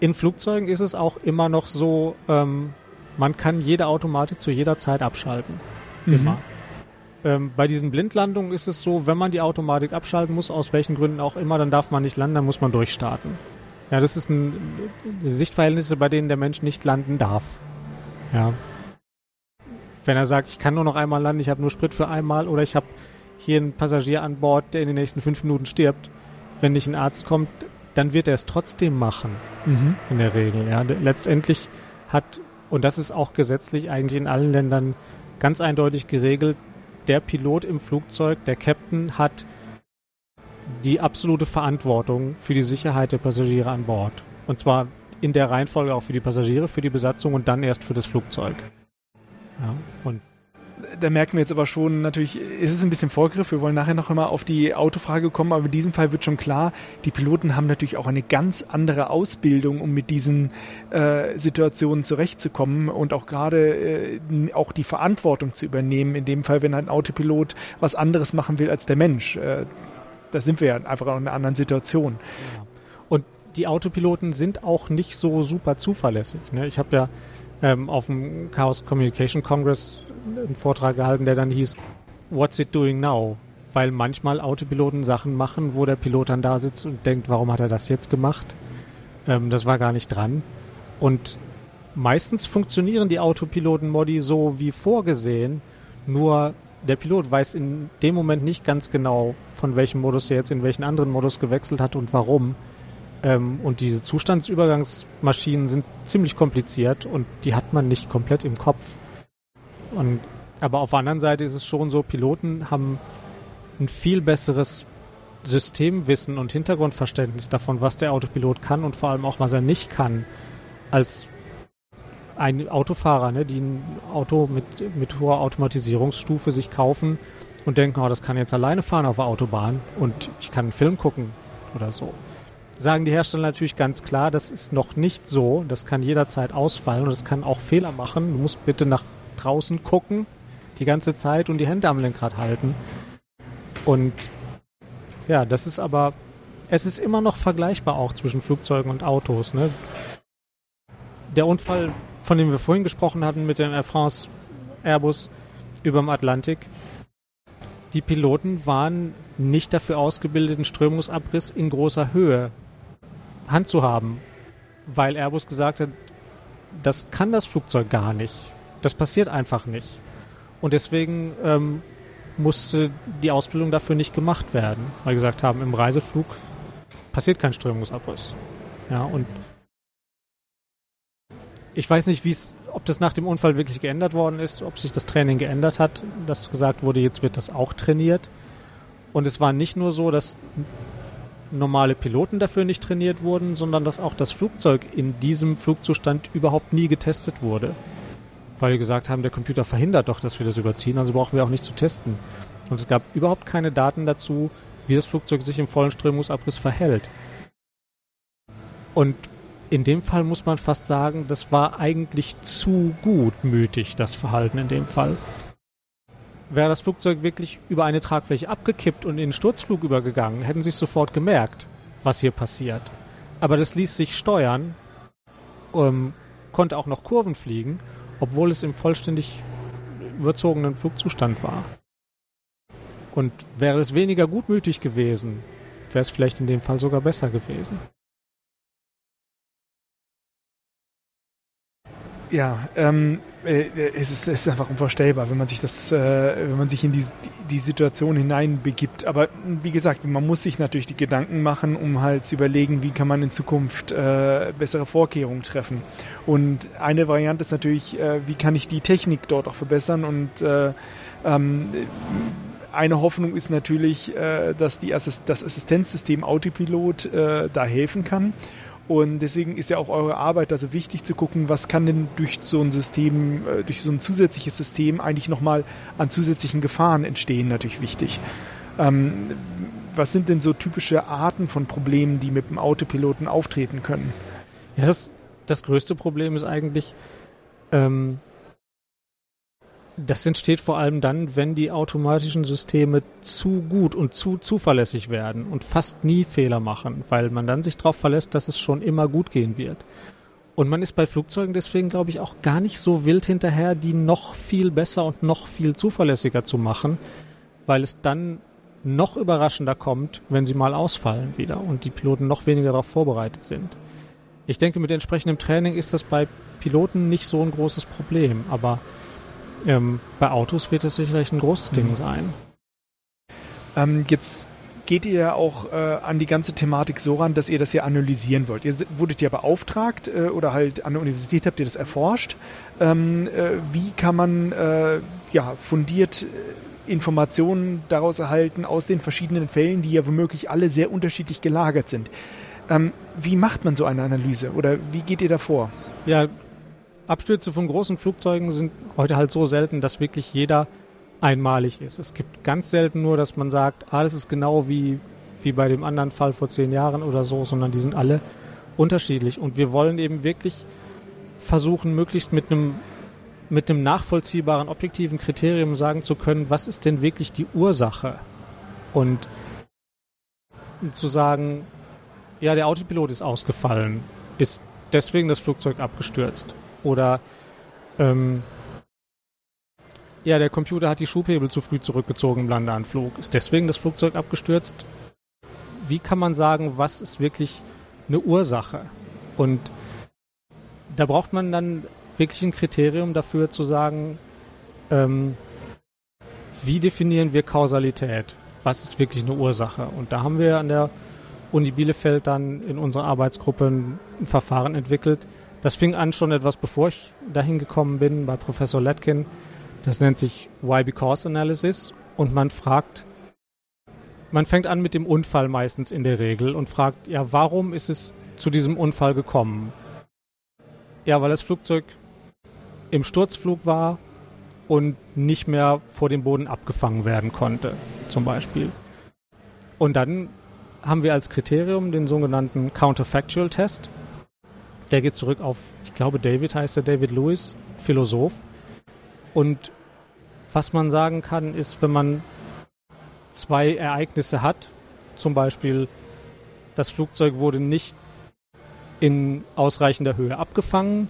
in Flugzeugen ist es auch immer noch so, ähm, man kann jede Automatik zu jeder Zeit abschalten. Immer. Ähm, bei diesen Blindlandungen ist es so, wenn man die Automatik abschalten muss, aus welchen Gründen auch immer, dann darf man nicht landen, dann muss man durchstarten. Ja, das ist ein, Sichtverhältnisse, bei denen der Mensch nicht landen darf. Ja. Wenn er sagt, ich kann nur noch einmal landen, ich habe nur Sprit für einmal oder ich habe hier einen Passagier an Bord, der in den nächsten fünf Minuten stirbt, wenn nicht ein Arzt kommt, dann wird er es trotzdem machen Mhm. in der Regel. Ja. Letztendlich hat, und das ist auch gesetzlich eigentlich in allen Ländern ganz eindeutig geregelt, der Pilot im Flugzeug, der Captain, hat die absolute Verantwortung für die Sicherheit der Passagiere an Bord. Und zwar in der Reihenfolge auch für die Passagiere, für die Besatzung und dann erst für das Flugzeug. Ja, und Da merken wir jetzt aber schon, natürlich ist es ein bisschen Vorgriff. Wir wollen nachher noch einmal auf die Autofrage kommen, aber in diesem Fall wird schon klar, die Piloten haben natürlich auch eine ganz andere Ausbildung, um mit diesen äh, Situationen zurechtzukommen und auch gerade äh, auch die Verantwortung zu übernehmen. In dem Fall, wenn ein Autopilot was anderes machen will als der Mensch. Äh, da sind wir ja einfach in einer anderen Situation. Und die Autopiloten sind auch nicht so super zuverlässig. Ne? Ich habe ja ähm, auf dem Chaos Communication Congress einen Vortrag gehalten, der dann hieß, What's it doing now? Weil manchmal Autopiloten Sachen machen, wo der Pilot dann da sitzt und denkt, warum hat er das jetzt gemacht? Ähm, das war gar nicht dran. Und meistens funktionieren die Autopiloten-Modi so wie vorgesehen, nur der Pilot weiß in dem Moment nicht ganz genau, von welchem Modus er jetzt in welchen anderen Modus gewechselt hat und warum. Ähm, und diese Zustandsübergangsmaschinen sind ziemlich kompliziert und die hat man nicht komplett im Kopf. Und, aber auf der anderen Seite ist es schon so, Piloten haben ein viel besseres Systemwissen und Hintergrundverständnis davon, was der Autopilot kann und vor allem auch, was er nicht kann, als ein Autofahrer, ne, die ein Auto mit, mit hoher Automatisierungsstufe sich kaufen und denken, oh, das kann jetzt alleine fahren auf der Autobahn und ich kann einen Film gucken oder so. Sagen die Hersteller natürlich ganz klar, das ist noch nicht so, das kann jederzeit ausfallen und das kann auch Fehler machen. Du musst bitte nach draußen gucken, die ganze Zeit und die Hände am Lenkrad halten. Und ja, das ist aber, es ist immer noch vergleichbar auch zwischen Flugzeugen und Autos. Ne? Der Unfall, von dem wir vorhin gesprochen hatten mit dem Air France Airbus über dem Atlantik, die Piloten waren nicht dafür ausgebildet, einen Strömungsabriss in großer Höhe handzuhaben, weil Airbus gesagt hat, das kann das Flugzeug gar nicht. Das passiert einfach nicht. Und deswegen ähm, musste die Ausbildung dafür nicht gemacht werden, weil gesagt haben, im Reiseflug passiert kein Strömungsabriss. Ja, und ich weiß nicht, wie es, ob das nach dem Unfall wirklich geändert worden ist, ob sich das Training geändert hat, dass gesagt wurde, jetzt wird das auch trainiert. Und es war nicht nur so, dass normale Piloten dafür nicht trainiert wurden, sondern dass auch das Flugzeug in diesem Flugzustand überhaupt nie getestet wurde. Weil wir gesagt haben, der Computer verhindert doch, dass wir das überziehen, also brauchen wir auch nicht zu testen. Und es gab überhaupt keine Daten dazu, wie das Flugzeug sich im vollen Strömungsabriss verhält. Und in dem Fall muss man fast sagen, das war eigentlich zu gutmütig, das Verhalten in dem Fall. Wäre das Flugzeug wirklich über eine Tragfläche abgekippt und in den Sturzflug übergegangen, hätten sie es sofort gemerkt, was hier passiert. Aber das ließ sich steuern, ähm, konnte auch noch Kurven fliegen, obwohl es im vollständig überzogenen Flugzustand war. Und wäre es weniger gutmütig gewesen, wäre es vielleicht in dem Fall sogar besser gewesen. Ja, ähm, äh, es, ist, es ist einfach unvorstellbar, wenn man sich das, äh, wenn man sich in die, die Situation hineinbegibt. Aber wie gesagt, man muss sich natürlich die Gedanken machen, um halt zu überlegen, wie kann man in Zukunft äh, bessere Vorkehrungen treffen. Und eine Variante ist natürlich, äh, wie kann ich die Technik dort auch verbessern und äh, ähm, eine Hoffnung ist natürlich, äh, dass die Assist das Assistenzsystem Autopilot äh, da helfen kann. Und deswegen ist ja auch eure Arbeit also wichtig zu gucken, was kann denn durch so ein System, äh, durch so ein zusätzliches System eigentlich nochmal an zusätzlichen Gefahren entstehen, natürlich wichtig. Ähm, was sind denn so typische Arten von Problemen, die mit dem Autopiloten auftreten können? Ja, das, das größte Problem ist eigentlich, ähm, das entsteht vor allem dann, wenn die automatischen Systeme zu gut und zu zuverlässig werden und fast nie Fehler machen, weil man dann sich darauf verlässt, dass es schon immer gut gehen wird. Und man ist bei Flugzeugen deswegen, glaube ich, auch gar nicht so wild hinterher, die noch viel besser und noch viel zuverlässiger zu machen, weil es dann noch überraschender kommt, wenn sie mal ausfallen wieder und die Piloten noch weniger darauf vorbereitet sind. Ich denke, mit entsprechendem Training ist das bei Piloten nicht so ein großes Problem, aber ähm, bei Autos wird das sicherlich ein großes mhm. Ding sein. Ähm, jetzt geht ihr ja auch äh, an die ganze Thematik so ran, dass ihr das ja analysieren wollt. Ihr wurdet ja beauftragt äh, oder halt an der Universität habt ihr das erforscht. Ähm, äh, wie kann man äh, ja fundiert äh, Informationen daraus erhalten aus den verschiedenen Fällen, die ja womöglich alle sehr unterschiedlich gelagert sind? Ähm, wie macht man so eine Analyse oder wie geht ihr da vor? Ja, Abstürze von großen Flugzeugen sind heute halt so selten, dass wirklich jeder einmalig ist. Es gibt ganz selten nur, dass man sagt, ah, ist genau wie, wie bei dem anderen Fall vor zehn Jahren oder so, sondern die sind alle unterschiedlich. Und wir wollen eben wirklich versuchen, möglichst mit einem mit einem nachvollziehbaren, objektiven Kriterium sagen zu können, was ist denn wirklich die Ursache? Und zu sagen, ja, der Autopilot ist ausgefallen, ist deswegen das Flugzeug abgestürzt. Oder ähm, ja, der Computer hat die Schubhebel zu früh zurückgezogen im Landeanflug. Ist deswegen das Flugzeug abgestürzt? Wie kann man sagen, was ist wirklich eine Ursache? Und da braucht man dann wirklich ein Kriterium dafür zu sagen, ähm, wie definieren wir Kausalität? Was ist wirklich eine Ursache? Und da haben wir an der Uni Bielefeld dann in unserer Arbeitsgruppe ein Verfahren entwickelt, das fing an schon etwas bevor ich dahin gekommen bin bei Professor Letkin. Das nennt sich Why Because Analysis und man fragt, man fängt an mit dem Unfall meistens in der Regel und fragt, ja, warum ist es zu diesem Unfall gekommen? Ja, weil das Flugzeug im Sturzflug war und nicht mehr vor dem Boden abgefangen werden konnte, zum Beispiel. Und dann haben wir als Kriterium den sogenannten Counterfactual Test der geht zurück auf, ich glaube, David heißt der David Lewis, Philosoph. Und was man sagen kann, ist, wenn man zwei Ereignisse hat, zum Beispiel das Flugzeug wurde nicht in ausreichender Höhe abgefangen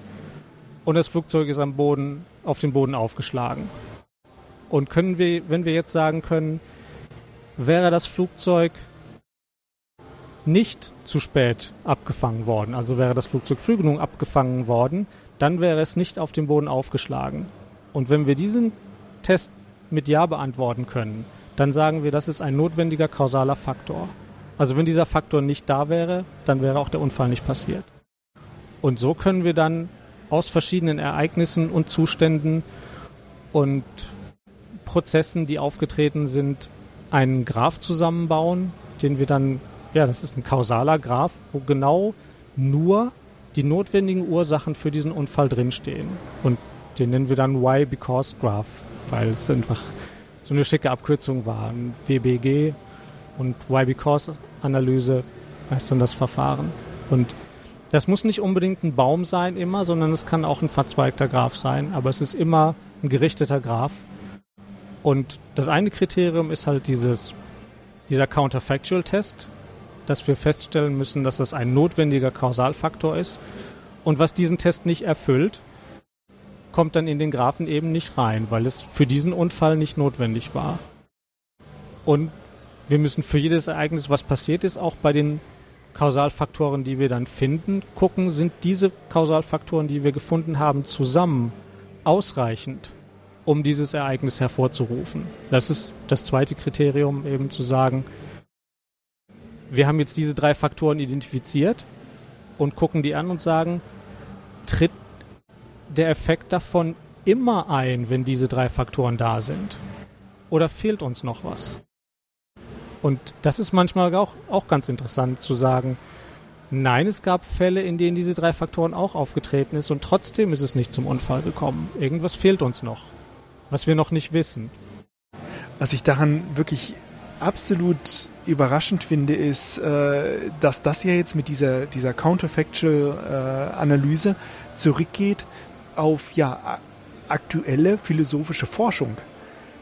und das Flugzeug ist am Boden, auf den Boden aufgeschlagen. Und können wir, wenn wir jetzt sagen können, wäre das Flugzeug nicht zu spät abgefangen worden, also wäre das Flugzeug früh genug abgefangen worden, dann wäre es nicht auf dem Boden aufgeschlagen. Und wenn wir diesen Test mit Ja beantworten können, dann sagen wir, das ist ein notwendiger kausaler Faktor. Also wenn dieser Faktor nicht da wäre, dann wäre auch der Unfall nicht passiert. Und so können wir dann aus verschiedenen Ereignissen und Zuständen und Prozessen, die aufgetreten sind, einen Graph zusammenbauen, den wir dann, ja, das ist ein kausaler Graph, wo genau nur die notwendigen Ursachen für diesen Unfall drinstehen. Und den nennen wir dann Why Because Graph, weil es einfach so eine schicke Abkürzung war. Ein WBG und Why Because Analyse heißt dann das Verfahren. Und das muss nicht unbedingt ein Baum sein immer, sondern es kann auch ein verzweigter Graph sein, aber es ist immer ein gerichteter Graph. Und das eine Kriterium ist halt dieses, dieser Counterfactual-Test, dass wir feststellen müssen, dass das ein notwendiger Kausalfaktor ist. Und was diesen Test nicht erfüllt, kommt dann in den Graphen eben nicht rein, weil es für diesen Unfall nicht notwendig war. Und wir müssen für jedes Ereignis, was passiert ist, auch bei den Kausalfaktoren, die wir dann finden, gucken, sind diese Kausalfaktoren, die wir gefunden haben, zusammen ausreichend, um dieses Ereignis hervorzurufen. Das ist das zweite Kriterium, eben zu sagen, wir haben jetzt diese drei Faktoren identifiziert und gucken die an und sagen, tritt der Effekt davon immer ein, wenn diese drei Faktoren da sind? Oder fehlt uns noch was? Und das ist manchmal auch, auch ganz interessant zu sagen, nein, es gab Fälle, in denen diese drei Faktoren auch aufgetreten ist und trotzdem ist es nicht zum Unfall gekommen. Irgendwas fehlt uns noch, was wir noch nicht wissen. Was ich daran wirklich absolut überraschend finde, ist, äh, dass das ja jetzt mit dieser, dieser Counterfactual-Analyse äh, zurückgeht auf ja aktuelle philosophische Forschung.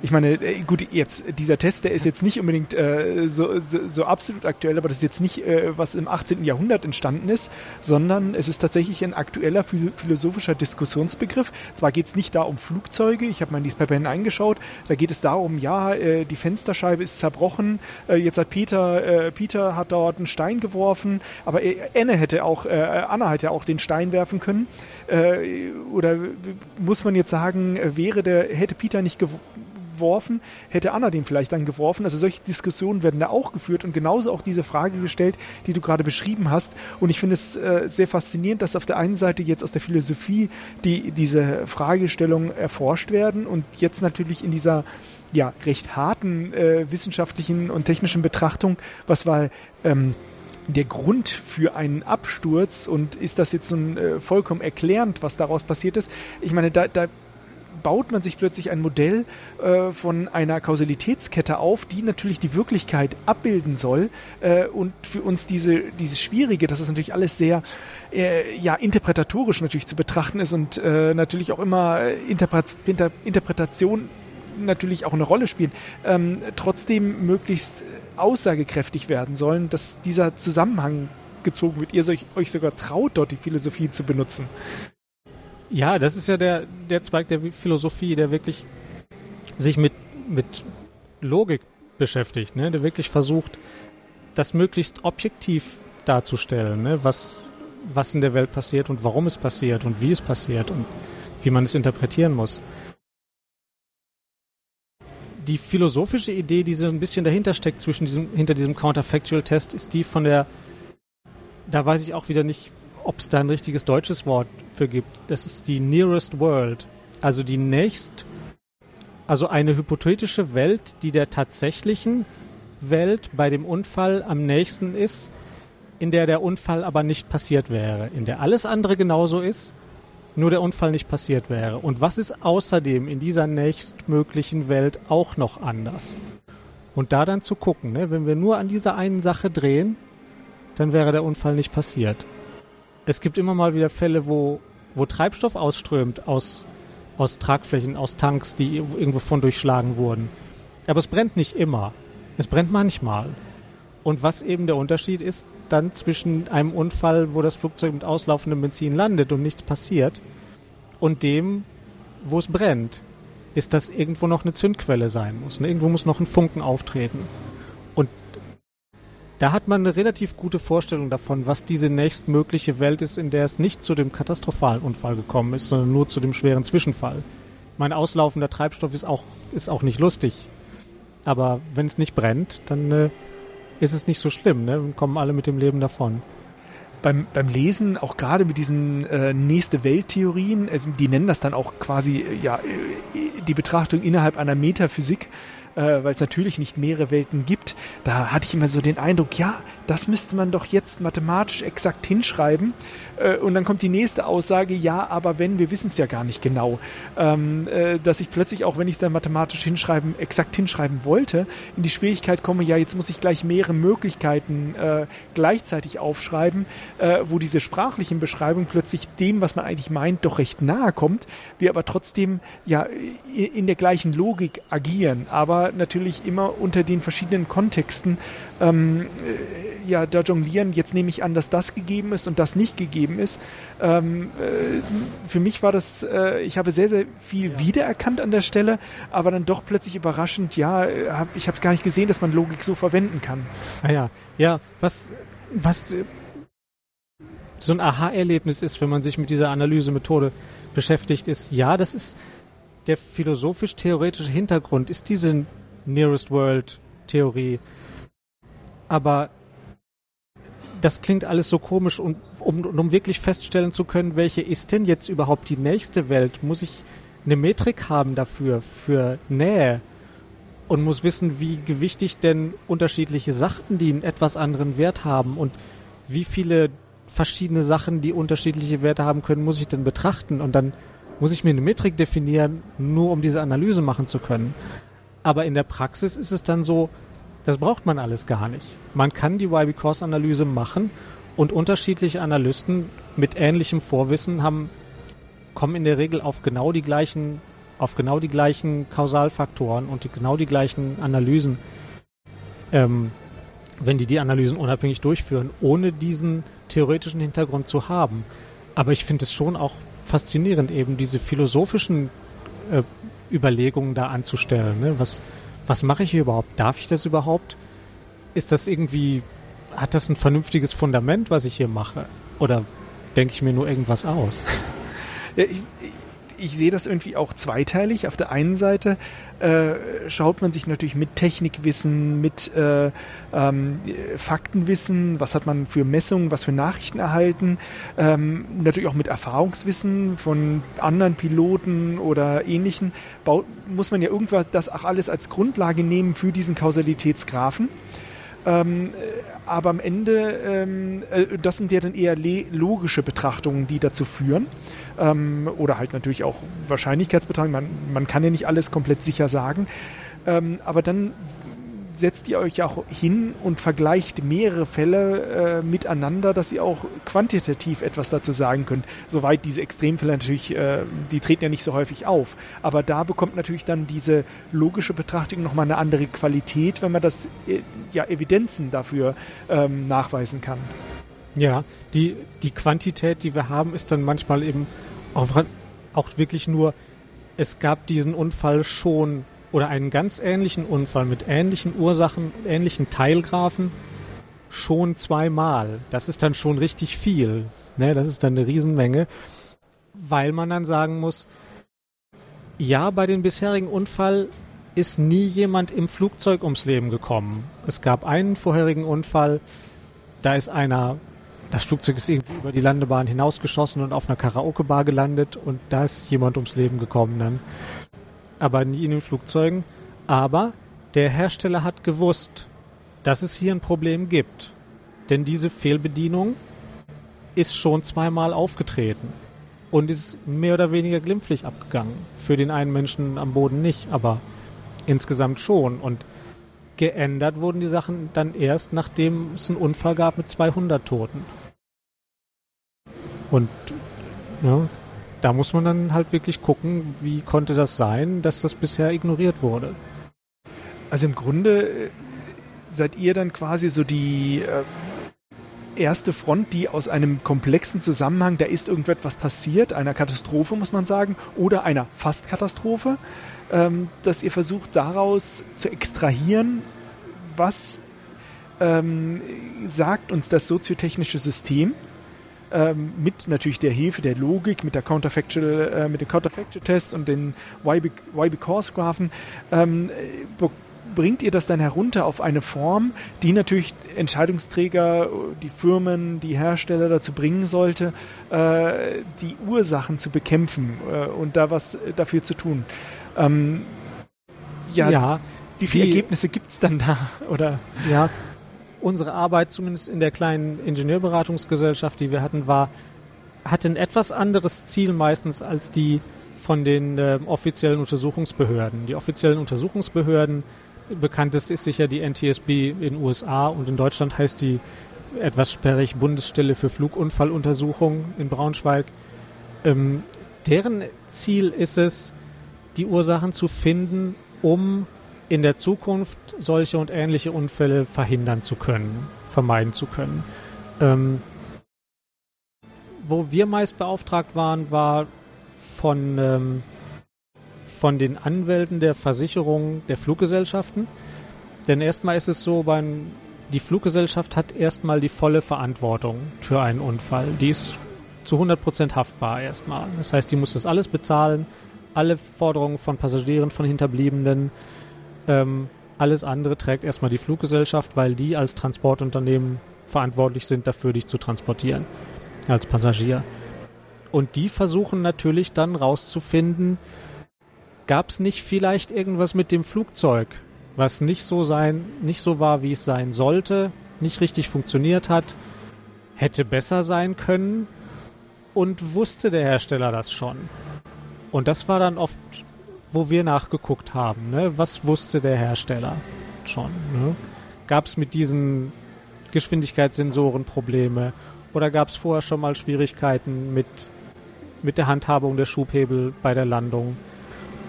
Ich meine, äh, gut, jetzt, dieser Test, der ist jetzt nicht unbedingt äh, so, so, so absolut aktuell, aber das ist jetzt nicht, äh, was im 18. Jahrhundert entstanden ist, sondern es ist tatsächlich ein aktueller philosophischer Diskussionsbegriff. Zwar geht es nicht da um Flugzeuge, ich habe mal in dieses Paper hineingeschaut, da geht es darum, ja, äh, die Fensterscheibe ist zerbrochen, äh, jetzt hat Peter, äh, Peter hat dort einen Stein geworfen, aber äh, Anne hätte auch, äh, Anna hätte auch den Stein werfen können. Äh, oder muss man jetzt sagen, wäre der, hätte Peter nicht geworfen, geworfen, hätte Anna den vielleicht dann geworfen. Also solche Diskussionen werden da auch geführt und genauso auch diese Frage gestellt, die du gerade beschrieben hast. Und ich finde es äh, sehr faszinierend, dass auf der einen Seite jetzt aus der Philosophie die, diese Fragestellungen erforscht werden und jetzt natürlich in dieser ja, recht harten äh, wissenschaftlichen und technischen Betrachtung, was war ähm, der Grund für einen Absturz und ist das jetzt so ein äh, vollkommen erklärend, was daraus passiert ist? Ich meine, da, da baut man sich plötzlich ein Modell äh, von einer Kausalitätskette auf, die natürlich die Wirklichkeit abbilden soll äh, und für uns diese dieses Schwierige, dass es natürlich alles sehr äh, ja interpretatorisch natürlich zu betrachten ist und äh, natürlich auch immer Interpret Inter Interpretation natürlich auch eine Rolle spielen, ähm, trotzdem möglichst aussagekräftig werden sollen, dass dieser Zusammenhang gezogen wird. Ihr euch, euch sogar traut, dort die Philosophie zu benutzen. Ja, das ist ja der, der Zweig der Philosophie, der wirklich sich mit, mit Logik beschäftigt, ne? der wirklich versucht, das möglichst objektiv darzustellen, ne? was, was in der Welt passiert und warum es passiert und wie es passiert und wie man es interpretieren muss. Die philosophische Idee, die so ein bisschen dahinter steckt, zwischen diesem, hinter diesem Counterfactual-Test, ist die von der, da weiß ich auch wieder nicht, ob es da ein richtiges deutsches Wort für gibt. Das ist die Nearest World. Also die nächst, also eine hypothetische Welt, die der tatsächlichen Welt bei dem Unfall am nächsten ist, in der der Unfall aber nicht passiert wäre, in der alles andere genauso ist, nur der Unfall nicht passiert wäre. Und was ist außerdem in dieser nächstmöglichen Welt auch noch anders? Und da dann zu gucken, ne, wenn wir nur an dieser einen Sache drehen, dann wäre der Unfall nicht passiert es gibt immer mal wieder Fälle, wo, wo Treibstoff ausströmt aus, aus Tragflächen, aus Tanks, die irgendwo von durchschlagen wurden. Aber es brennt nicht immer. Es brennt manchmal. Und was eben der Unterschied ist, dann zwischen einem Unfall, wo das Flugzeug mit auslaufendem Benzin landet und nichts passiert, und dem, wo es brennt, ist, dass irgendwo noch eine Zündquelle sein muss. Ne? Irgendwo muss noch ein Funken auftreten. Da hat man eine relativ gute Vorstellung davon, was diese nächstmögliche Welt ist, in der es nicht zu dem katastrophalen Unfall gekommen ist, sondern nur zu dem schweren Zwischenfall. Mein auslaufender Treibstoff ist auch, ist auch nicht lustig. Aber wenn es nicht brennt, dann äh, ist es nicht so schlimm, ne? Dann kommen alle mit dem Leben davon. beim, beim Lesen, auch gerade mit diesen äh, nächste Welttheorien, also die nennen das dann auch quasi äh, ja äh, die Betrachtung innerhalb einer Metaphysik, äh, weil es natürlich nicht mehrere Welten gibt. Da hatte ich immer so den Eindruck, ja, das müsste man doch jetzt mathematisch exakt hinschreiben. Äh, und dann kommt die nächste Aussage, ja, aber wenn, wir wissen es ja gar nicht genau. Ähm, äh, dass ich plötzlich, auch wenn ich es dann mathematisch hinschreiben, exakt hinschreiben wollte, in die Schwierigkeit komme, ja, jetzt muss ich gleich mehrere Möglichkeiten äh, gleichzeitig aufschreiben, äh, wo diese sprachlichen Beschreibungen plötzlich dem, was man eigentlich meint, doch recht nahe kommt, wir aber trotzdem ja in der gleichen Logik agieren. Aber natürlich immer unter den verschiedenen Kontexten ähm, äh, ja da jonglieren. Jetzt nehme ich an, dass das gegeben ist und das nicht gegeben ist. Ähm, äh, für mich war das, äh, ich habe sehr, sehr viel wiedererkannt an der Stelle, aber dann doch plötzlich überraschend, ja, äh, hab, ich habe gar nicht gesehen, dass man Logik so verwenden kann. Ah ja, ja, was, was äh, so ein Aha-Erlebnis ist, wenn man sich mit dieser Analysemethode beschäftigt, ist, ja, das ist der philosophisch-theoretische Hintergrund ist diese Nearest World-Theorie. Aber das klingt alles so komisch und um, um wirklich feststellen zu können, welche ist denn jetzt überhaupt die nächste Welt, muss ich eine Metrik haben dafür, für Nähe? Und muss wissen, wie gewichtig denn unterschiedliche Sachen, die einen etwas anderen Wert haben? Und wie viele verschiedene Sachen, die unterschiedliche Werte haben können, muss ich denn betrachten? Und dann muss ich mir eine Metrik definieren, nur um diese Analyse machen zu können. Aber in der Praxis ist es dann so, das braucht man alles gar nicht. Man kann die YB-Course-Analyse machen und unterschiedliche Analysten mit ähnlichem Vorwissen haben, kommen in der Regel auf genau die gleichen, auf genau die gleichen Kausalfaktoren und die, genau die gleichen Analysen, ähm, wenn die die Analysen unabhängig durchführen, ohne diesen theoretischen Hintergrund zu haben. Aber ich finde es schon auch faszinierend, eben diese philosophischen äh, Überlegungen da anzustellen. Ne? Was, was mache ich hier überhaupt? Darf ich das überhaupt? Ist das irgendwie, hat das ein vernünftiges Fundament, was ich hier mache? Oder denke ich mir nur irgendwas aus? Ja, ich, ich sehe das irgendwie auch zweiteilig. Auf der einen Seite äh, schaut man sich natürlich mit Technikwissen, mit äh, ähm, Faktenwissen, was hat man für Messungen, was für Nachrichten erhalten, ähm, natürlich auch mit Erfahrungswissen von anderen Piloten oder ähnlichen, baut, muss man ja irgendwas das auch alles als Grundlage nehmen für diesen Kausalitätsgraphen. Ähm, aber am Ende, ähm, äh, das sind ja dann eher logische Betrachtungen, die dazu führen. Ähm, oder halt natürlich auch Wahrscheinlichkeitsbetrachtungen. Man, man kann ja nicht alles komplett sicher sagen. Ähm, aber dann setzt ihr euch auch hin und vergleicht mehrere Fälle äh, miteinander, dass ihr auch quantitativ etwas dazu sagen könnt. Soweit diese Extremfälle natürlich, äh, die treten ja nicht so häufig auf. Aber da bekommt natürlich dann diese logische Betrachtung nochmal eine andere Qualität, wenn man das äh, ja Evidenzen dafür ähm, nachweisen kann. Ja, die, die Quantität, die wir haben, ist dann manchmal eben auch, auch wirklich nur, es gab diesen Unfall schon oder einen ganz ähnlichen Unfall mit ähnlichen Ursachen, ähnlichen Teilgraphen schon zweimal. Das ist dann schon richtig viel. Ne? Das ist dann eine Riesenmenge, weil man dann sagen muss, ja, bei dem bisherigen Unfall ist nie jemand im Flugzeug ums Leben gekommen. Es gab einen vorherigen Unfall, da ist einer, das Flugzeug ist irgendwie über die Landebahn hinausgeschossen und auf einer Karaoke-Bar gelandet und da ist jemand ums Leben gekommen dann aber nie in den Flugzeugen. Aber der Hersteller hat gewusst, dass es hier ein Problem gibt. Denn diese Fehlbedienung ist schon zweimal aufgetreten und ist mehr oder weniger glimpflich abgegangen. Für den einen Menschen am Boden nicht, aber insgesamt schon. Und geändert wurden die Sachen dann erst, nachdem es einen Unfall gab mit 200 Toten. Und ja, da muss man dann halt wirklich gucken, wie konnte das sein, dass das bisher ignoriert wurde. Also im Grunde äh, seid ihr dann quasi so die äh, erste Front, die aus einem komplexen Zusammenhang, da ist irgendetwas passiert, einer Katastrophe muss man sagen, oder einer Fastkatastrophe, ähm, dass ihr versucht daraus zu extrahieren, was ähm, sagt uns das soziotechnische System ähm, mit natürlich der Hilfe der Logik, mit der Counterfactual, äh, mit dem Counterfactual Test und den YB, YB Course Graphen ähm, bringt ihr das dann herunter auf eine Form, die natürlich Entscheidungsträger, die Firmen, die Hersteller dazu bringen sollte, äh, die Ursachen zu bekämpfen äh, und da was dafür zu tun? Ähm, ja, ja, wie viele Ergebnisse gibt es dann da? Oder? Ja, unsere Arbeit, zumindest in der kleinen Ingenieurberatungsgesellschaft, die wir hatten, war, hatte ein etwas anderes Ziel meistens als die von den äh, offiziellen Untersuchungsbehörden. Die offiziellen Untersuchungsbehörden, bekanntest ist sicher die NTSB in USA und in Deutschland heißt die etwas sperrig Bundesstelle für Flugunfalluntersuchung in Braunschweig. Ähm, deren Ziel ist es, die Ursachen zu finden, um in der Zukunft solche und ähnliche Unfälle verhindern zu können, vermeiden zu können. Ähm, wo wir meist beauftragt waren, war von, ähm, von den Anwälten der Versicherung der Fluggesellschaften. Denn erstmal ist es so, beim, die Fluggesellschaft hat erstmal die volle Verantwortung für einen Unfall. Die ist zu 100% haftbar erstmal. Das heißt, die muss das alles bezahlen, alle Forderungen von Passagieren, von Hinterbliebenen, ähm, alles andere trägt erstmal die Fluggesellschaft, weil die als Transportunternehmen verantwortlich sind dafür, dich zu transportieren als Passagier. Und die versuchen natürlich dann rauszufinden, gab es nicht vielleicht irgendwas mit dem Flugzeug, was nicht so sein, nicht so war, wie es sein sollte, nicht richtig funktioniert hat, hätte besser sein können und wusste der Hersteller das schon. Und das war dann oft, wo wir nachgeguckt haben. Ne? Was wusste der Hersteller schon? Ne? Gab es mit diesen Geschwindigkeitssensoren Probleme? Oder gab es vorher schon mal Schwierigkeiten mit, mit der Handhabung der Schubhebel bei der Landung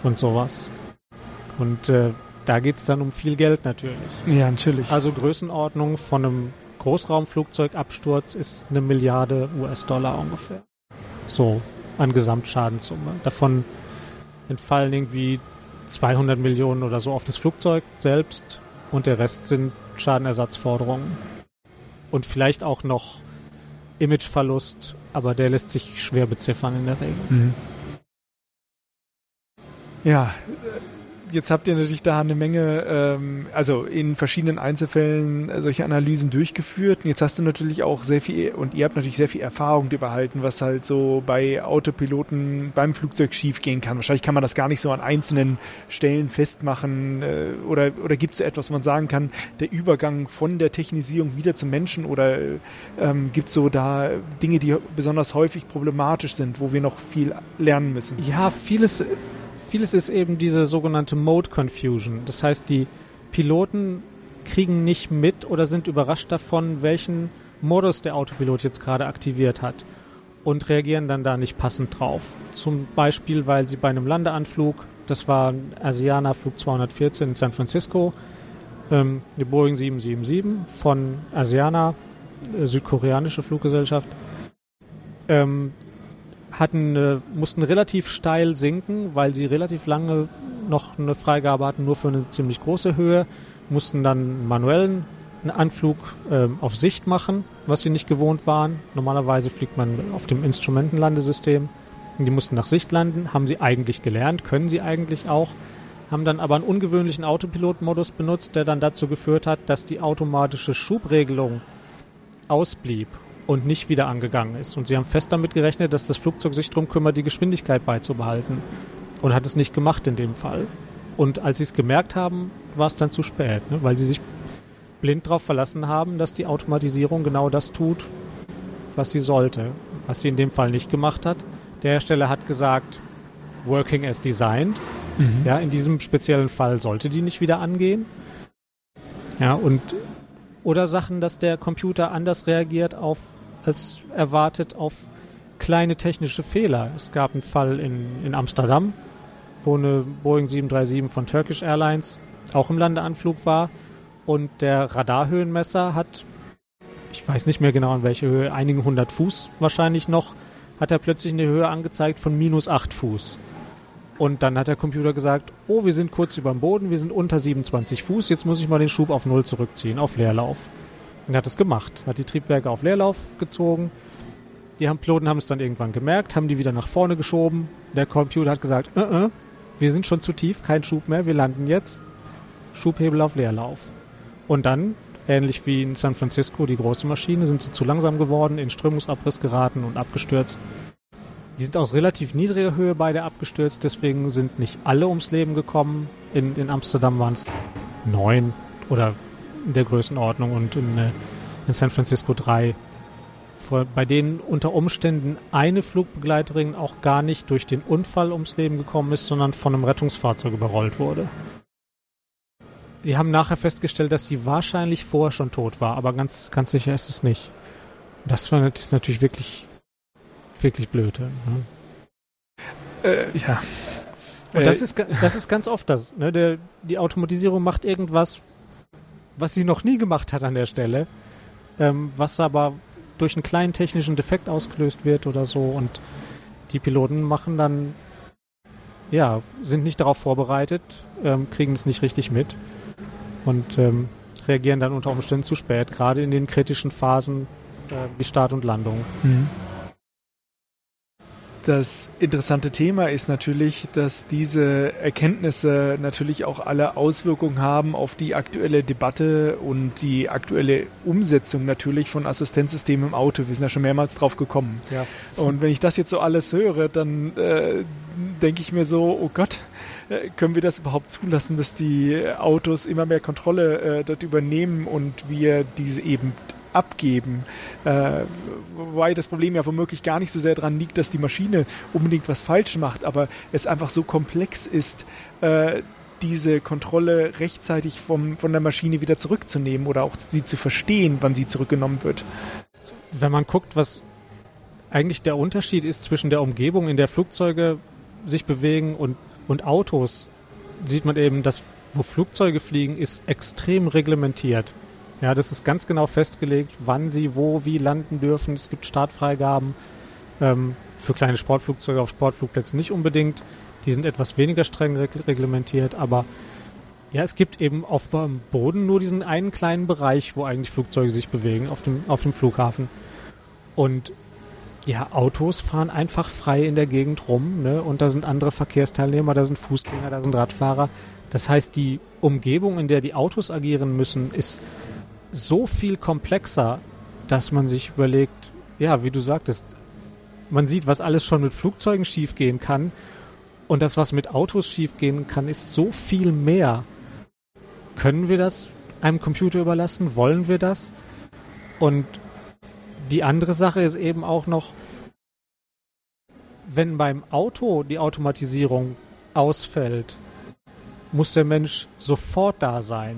und sowas? Und äh, da geht es dann um viel Geld natürlich. Ja, natürlich. Also Größenordnung von einem Großraumflugzeugabsturz ist eine Milliarde US-Dollar ungefähr. So an Gesamtschadenssumme. Davon entfallen irgendwie 200 Millionen oder so auf das Flugzeug selbst und der Rest sind Schadenersatzforderungen. Und vielleicht auch noch Imageverlust, aber der lässt sich schwer beziffern in der Regel. Mhm. Ja, jetzt habt ihr natürlich da eine Menge, ähm, also in verschiedenen Einzelfällen äh, solche Analysen durchgeführt. Und jetzt hast du natürlich auch sehr viel, und ihr habt natürlich sehr viel Erfahrung behalten, was halt so bei Autopiloten beim Flugzeug schiefgehen kann. Wahrscheinlich kann man das gar nicht so an einzelnen Stellen festmachen. Äh, oder oder gibt es so etwas, wo man sagen kann, der Übergang von der Technisierung wieder zum Menschen? Oder ähm, gibt es so da Dinge, die besonders häufig problematisch sind, wo wir noch viel lernen müssen? Ja, vieles vieles ist eben diese sogenannte Mode Confusion. Das heißt, die Piloten kriegen nicht mit oder sind überrascht davon, welchen Modus der Autopilot jetzt gerade aktiviert hat und reagieren dann da nicht passend drauf. Zum Beispiel, weil sie bei einem Landeanflug, das war ein Asiana Flug 214 in San Francisco, ähm, die Boeing 777 von Asiana, äh, südkoreanische Fluggesellschaft, ähm, hatten, äh, mussten relativ steil sinken, weil sie relativ lange noch eine Freigabe hatten, nur für eine ziemlich große Höhe, mussten dann einen manuellen Anflug äh, auf Sicht machen, was sie nicht gewohnt waren. Normalerweise fliegt man auf dem Instrumentenlandesystem. Die mussten nach Sicht landen, haben sie eigentlich gelernt, können sie eigentlich auch, haben dann aber einen ungewöhnlichen Autopilot-Modus benutzt, der dann dazu geführt hat, dass die automatische Schubregelung ausblieb und nicht wieder angegangen ist. Und sie haben fest damit gerechnet, dass das Flugzeug sich darum kümmert, die Geschwindigkeit beizubehalten. Und hat es nicht gemacht in dem Fall. Und als sie es gemerkt haben, war es dann zu spät, ne? weil sie sich blind darauf verlassen haben, dass die Automatisierung genau das tut, was sie sollte. Was sie in dem Fall nicht gemacht hat. Der Hersteller hat gesagt, working as designed. Mhm. Ja, in diesem speziellen Fall sollte die nicht wieder angehen. Ja, und oder Sachen, dass der Computer anders reagiert auf, als erwartet auf kleine technische Fehler. Es gab einen Fall in, in Amsterdam, wo eine Boeing 737 von Turkish Airlines auch im Landeanflug war und der Radarhöhenmesser hat, ich weiß nicht mehr genau an welche Höhe, einigen hundert Fuß wahrscheinlich noch, hat er plötzlich eine Höhe angezeigt von minus acht Fuß. Und dann hat der Computer gesagt, oh, wir sind kurz über dem Boden, wir sind unter 27 Fuß, jetzt muss ich mal den Schub auf Null zurückziehen, auf Leerlauf. Und er hat es gemacht, hat die Triebwerke auf Leerlauf gezogen. Die Piloten haben es dann irgendwann gemerkt, haben die wieder nach vorne geschoben. Der Computer hat gesagt, uh -uh, wir sind schon zu tief, kein Schub mehr, wir landen jetzt. Schubhebel auf Leerlauf. Und dann, ähnlich wie in San Francisco, die große Maschine, sind sie zu langsam geworden, in Strömungsabriss geraten und abgestürzt. Die sind aus relativ niedriger Höhe beide abgestürzt, deswegen sind nicht alle ums Leben gekommen. In, in Amsterdam waren es neun oder der Größenordnung und in, äh, in San Francisco drei. Bei denen unter Umständen eine Flugbegleiterin auch gar nicht durch den Unfall ums Leben gekommen ist, sondern von einem Rettungsfahrzeug überrollt wurde. Die haben nachher festgestellt, dass sie wahrscheinlich vorher schon tot war, aber ganz, ganz sicher ist es nicht. Das, war, das ist natürlich wirklich wirklich blöd. Ne? Äh, ja. Und das, äh, ist, das ist ganz oft das. Ne? Der, die Automatisierung macht irgendwas, was sie noch nie gemacht hat an der Stelle, ähm, was aber durch einen kleinen technischen Defekt ausgelöst wird oder so. Und die Piloten machen dann, ja, sind nicht darauf vorbereitet, ähm, kriegen es nicht richtig mit und ähm, reagieren dann unter Umständen zu spät, gerade in den kritischen Phasen äh, wie Start und Landung. Mhm. Das interessante Thema ist natürlich, dass diese Erkenntnisse natürlich auch alle Auswirkungen haben auf die aktuelle Debatte und die aktuelle Umsetzung natürlich von Assistenzsystemen im Auto. Wir sind ja schon mehrmals drauf gekommen. Ja. Und wenn ich das jetzt so alles höre, dann äh, denke ich mir so, oh Gott, äh, können wir das überhaupt zulassen, dass die Autos immer mehr Kontrolle äh, dort übernehmen und wir diese eben abgeben. Äh, wobei das Problem ja womöglich gar nicht so sehr daran liegt, dass die Maschine unbedingt was falsch macht, aber es einfach so komplex ist, äh, diese Kontrolle rechtzeitig vom, von der Maschine wieder zurückzunehmen oder auch sie zu verstehen, wann sie zurückgenommen wird. Wenn man guckt, was eigentlich der Unterschied ist zwischen der Umgebung, in der Flugzeuge sich bewegen und, und Autos, sieht man eben, dass wo Flugzeuge fliegen, ist extrem reglementiert. Ja, das ist ganz genau festgelegt, wann sie wo wie landen dürfen. Es gibt Startfreigaben ähm, für kleine Sportflugzeuge auf Sportflugplätzen nicht unbedingt. Die sind etwas weniger streng reglementiert, aber ja, es gibt eben auf dem Boden nur diesen einen kleinen Bereich, wo eigentlich Flugzeuge sich bewegen, auf dem, auf dem Flughafen. Und ja, Autos fahren einfach frei in der Gegend rum, ne? Und da sind andere Verkehrsteilnehmer, da sind Fußgänger, da sind Radfahrer. Das heißt, die Umgebung, in der die Autos agieren müssen, ist so viel komplexer, dass man sich überlegt, ja, wie du sagtest, man sieht, was alles schon mit Flugzeugen schiefgehen kann. Und das, was mit Autos schiefgehen kann, ist so viel mehr. Können wir das einem Computer überlassen? Wollen wir das? Und die andere Sache ist eben auch noch, wenn beim Auto die Automatisierung ausfällt, muss der Mensch sofort da sein.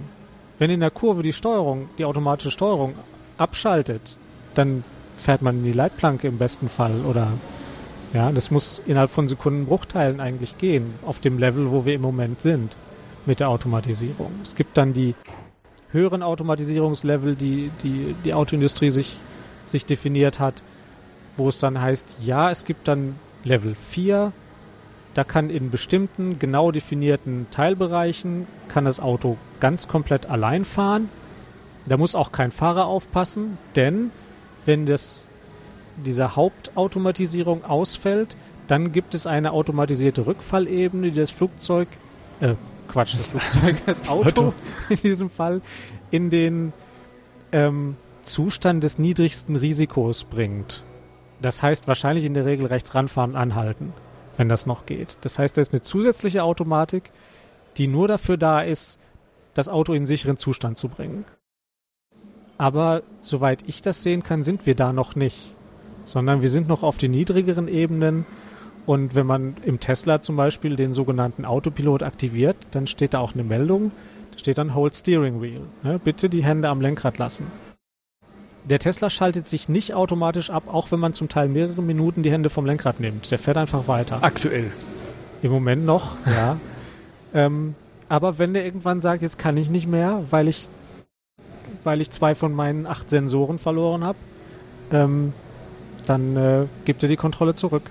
Wenn in der Kurve die Steuerung, die automatische Steuerung abschaltet, dann fährt man in die Leitplanke im besten Fall oder ja, das muss innerhalb von Sekundenbruchteilen eigentlich gehen, auf dem Level, wo wir im Moment sind mit der Automatisierung. Es gibt dann die höheren Automatisierungslevel, die die, die Autoindustrie sich, sich definiert hat, wo es dann heißt, ja, es gibt dann Level 4, da kann in bestimmten genau definierten Teilbereichen kann das Auto ganz komplett allein fahren. Da muss auch kein Fahrer aufpassen, denn wenn das, diese Hauptautomatisierung ausfällt, dann gibt es eine automatisierte Rückfallebene, die das Flugzeug, äh, Quatsch, das Flugzeug, das Auto in diesem Fall in den ähm, Zustand des niedrigsten Risikos bringt. Das heißt wahrscheinlich in der Regel rechts ranfahren, anhalten wenn das noch geht. Das heißt, da ist eine zusätzliche Automatik, die nur dafür da ist, das Auto in sicheren Zustand zu bringen. Aber soweit ich das sehen kann, sind wir da noch nicht, sondern wir sind noch auf den niedrigeren Ebenen. Und wenn man im Tesla zum Beispiel den sogenannten Autopilot aktiviert, dann steht da auch eine Meldung, da steht dann Hold Steering Wheel. Ne? Bitte die Hände am Lenkrad lassen. Der Tesla schaltet sich nicht automatisch ab, auch wenn man zum Teil mehrere Minuten die Hände vom Lenkrad nimmt. Der fährt einfach weiter. Aktuell. Im Moment noch, ja. ähm, aber wenn der irgendwann sagt, jetzt kann ich nicht mehr, weil ich, weil ich zwei von meinen acht Sensoren verloren habe, ähm, dann äh, gibt er die Kontrolle zurück.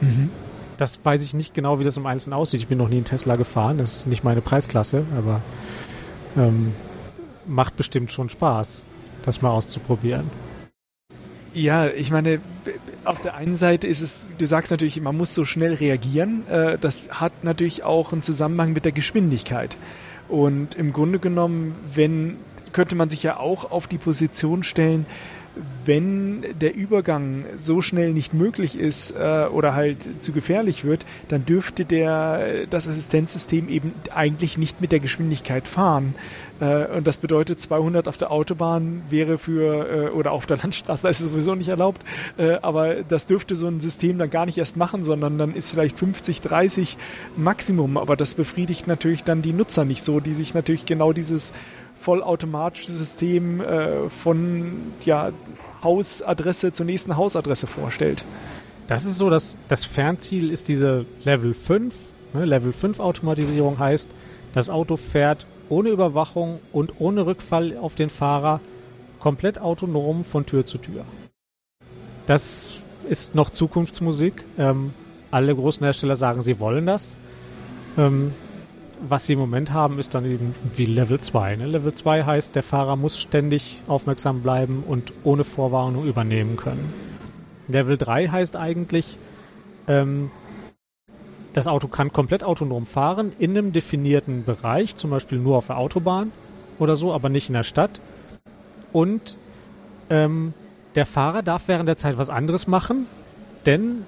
Mhm. Das weiß ich nicht genau, wie das im Einzelnen aussieht. Ich bin noch nie in Tesla gefahren, das ist nicht meine Preisklasse, aber ähm, macht bestimmt schon Spaß das mal auszuprobieren. Ja, ich meine, auf der einen Seite ist es, du sagst natürlich, man muss so schnell reagieren. Äh, das hat natürlich auch einen Zusammenhang mit der Geschwindigkeit. Und im Grunde genommen, wenn könnte man sich ja auch auf die Position stellen, wenn der Übergang so schnell nicht möglich ist äh, oder halt zu gefährlich wird, dann dürfte der das Assistenzsystem eben eigentlich nicht mit der Geschwindigkeit fahren. Äh, und das bedeutet 200 auf der Autobahn wäre für äh, oder auf der Landstraße ist sowieso nicht erlaubt, äh, aber das dürfte so ein System dann gar nicht erst machen, sondern dann ist vielleicht 50, 30 Maximum, aber das befriedigt natürlich dann die Nutzer nicht so, die sich natürlich genau dieses vollautomatische System äh, von ja, Hausadresse zur nächsten Hausadresse vorstellt. Das ist so, dass das Fernziel ist diese Level 5. Ne? Level 5 Automatisierung heißt, das Auto fährt ohne Überwachung und ohne Rückfall auf den Fahrer komplett autonom von Tür zu Tür. Das ist noch Zukunftsmusik. Ähm, alle großen Hersteller sagen, sie wollen das. Ähm, was sie im Moment haben, ist dann eben wie Level 2. Ne? Level 2 heißt, der Fahrer muss ständig aufmerksam bleiben und ohne Vorwarnung übernehmen können. Level 3 heißt eigentlich, ähm, das Auto kann komplett autonom fahren in einem definierten Bereich, zum Beispiel nur auf der Autobahn oder so, aber nicht in der Stadt. Und ähm, der Fahrer darf während der Zeit was anderes machen, denn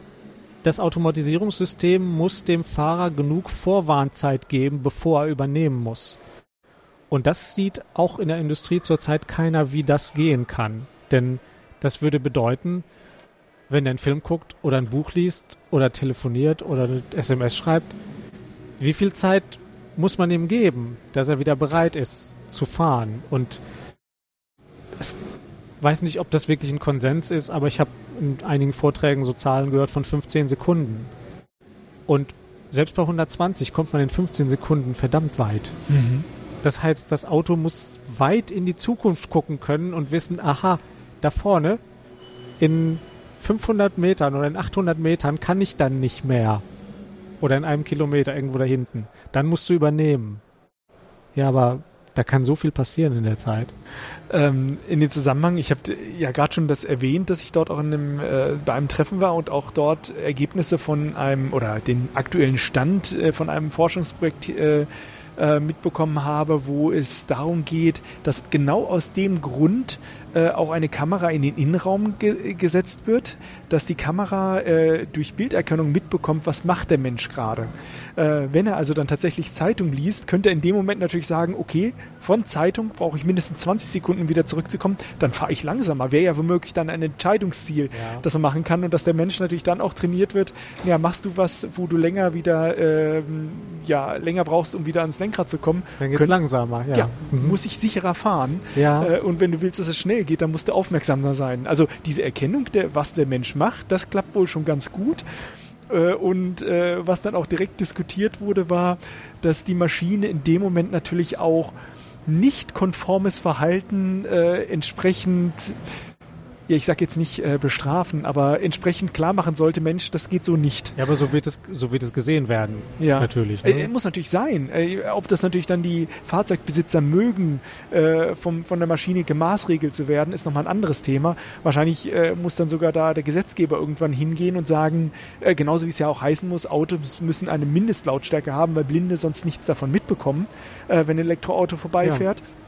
das Automatisierungssystem muss dem Fahrer genug Vorwarnzeit geben, bevor er übernehmen muss. Und das sieht auch in der Industrie zurzeit keiner, wie das gehen kann. Denn das würde bedeuten, wenn er einen Film guckt oder ein Buch liest oder telefoniert oder eine SMS schreibt, wie viel Zeit muss man ihm geben, dass er wieder bereit ist zu fahren? Und es weiß nicht, ob das wirklich ein Konsens ist, aber ich habe in einigen Vorträgen so Zahlen gehört von 15 Sekunden. Und selbst bei 120 kommt man in 15 Sekunden verdammt weit. Mhm. Das heißt, das Auto muss weit in die Zukunft gucken können und wissen, aha, da vorne in 500 Metern oder in 800 Metern kann ich dann nicht mehr. Oder in einem Kilometer irgendwo da hinten. Dann musst du übernehmen. Ja, aber da kann so viel passieren in der Zeit. Ähm, in dem Zusammenhang, ich habe ja gerade schon das erwähnt, dass ich dort auch in einem, äh, bei einem Treffen war und auch dort Ergebnisse von einem oder den aktuellen Stand äh, von einem Forschungsprojekt äh, äh mitbekommen habe, wo es darum geht, dass genau aus dem Grund äh, auch eine Kamera in den Innenraum ge gesetzt wird, dass die Kamera äh, durch Bilderkennung mitbekommt, was macht der Mensch gerade. Äh, wenn er also dann tatsächlich Zeitung liest, könnte er in dem Moment natürlich sagen, okay, von Zeitung brauche ich mindestens 20 Sekunden, um wieder zurückzukommen, dann fahre ich langsamer. Wäre ja womöglich dann ein Entscheidungsziel, ja. das er machen kann und dass der Mensch natürlich dann auch trainiert wird, ja, machst du was, wo du länger wieder, ähm, ja, länger brauchst, um wieder ans Lenkrad zu kommen. Dann geht's Kön langsamer, ja. ja mhm. Muss ich sicherer fahren. Ja. Äh, und wenn du willst, dass es schnell geht, dann musst du aufmerksamer sein. Also diese Erkennung, der, was der Mensch macht, das klappt wohl schon ganz gut. Äh, und äh, was dann auch direkt diskutiert wurde, war, dass die Maschine in dem Moment natürlich auch nicht konformes Verhalten entsprechend ja, ich sag jetzt nicht äh, bestrafen, aber entsprechend klar machen sollte, Mensch, das geht so nicht. Ja, aber so wird es, so wird es gesehen werden. Ja. Natürlich. Ne? Äh, muss natürlich sein. Äh, ob das natürlich dann die Fahrzeugbesitzer mögen, äh, vom, von der Maschine gemaßregelt zu werden, ist nochmal ein anderes Thema. Wahrscheinlich äh, muss dann sogar da der Gesetzgeber irgendwann hingehen und sagen, äh, genauso wie es ja auch heißen muss, Autos müssen eine Mindestlautstärke haben, weil Blinde sonst nichts davon mitbekommen, äh, wenn ein Elektroauto vorbeifährt. Ja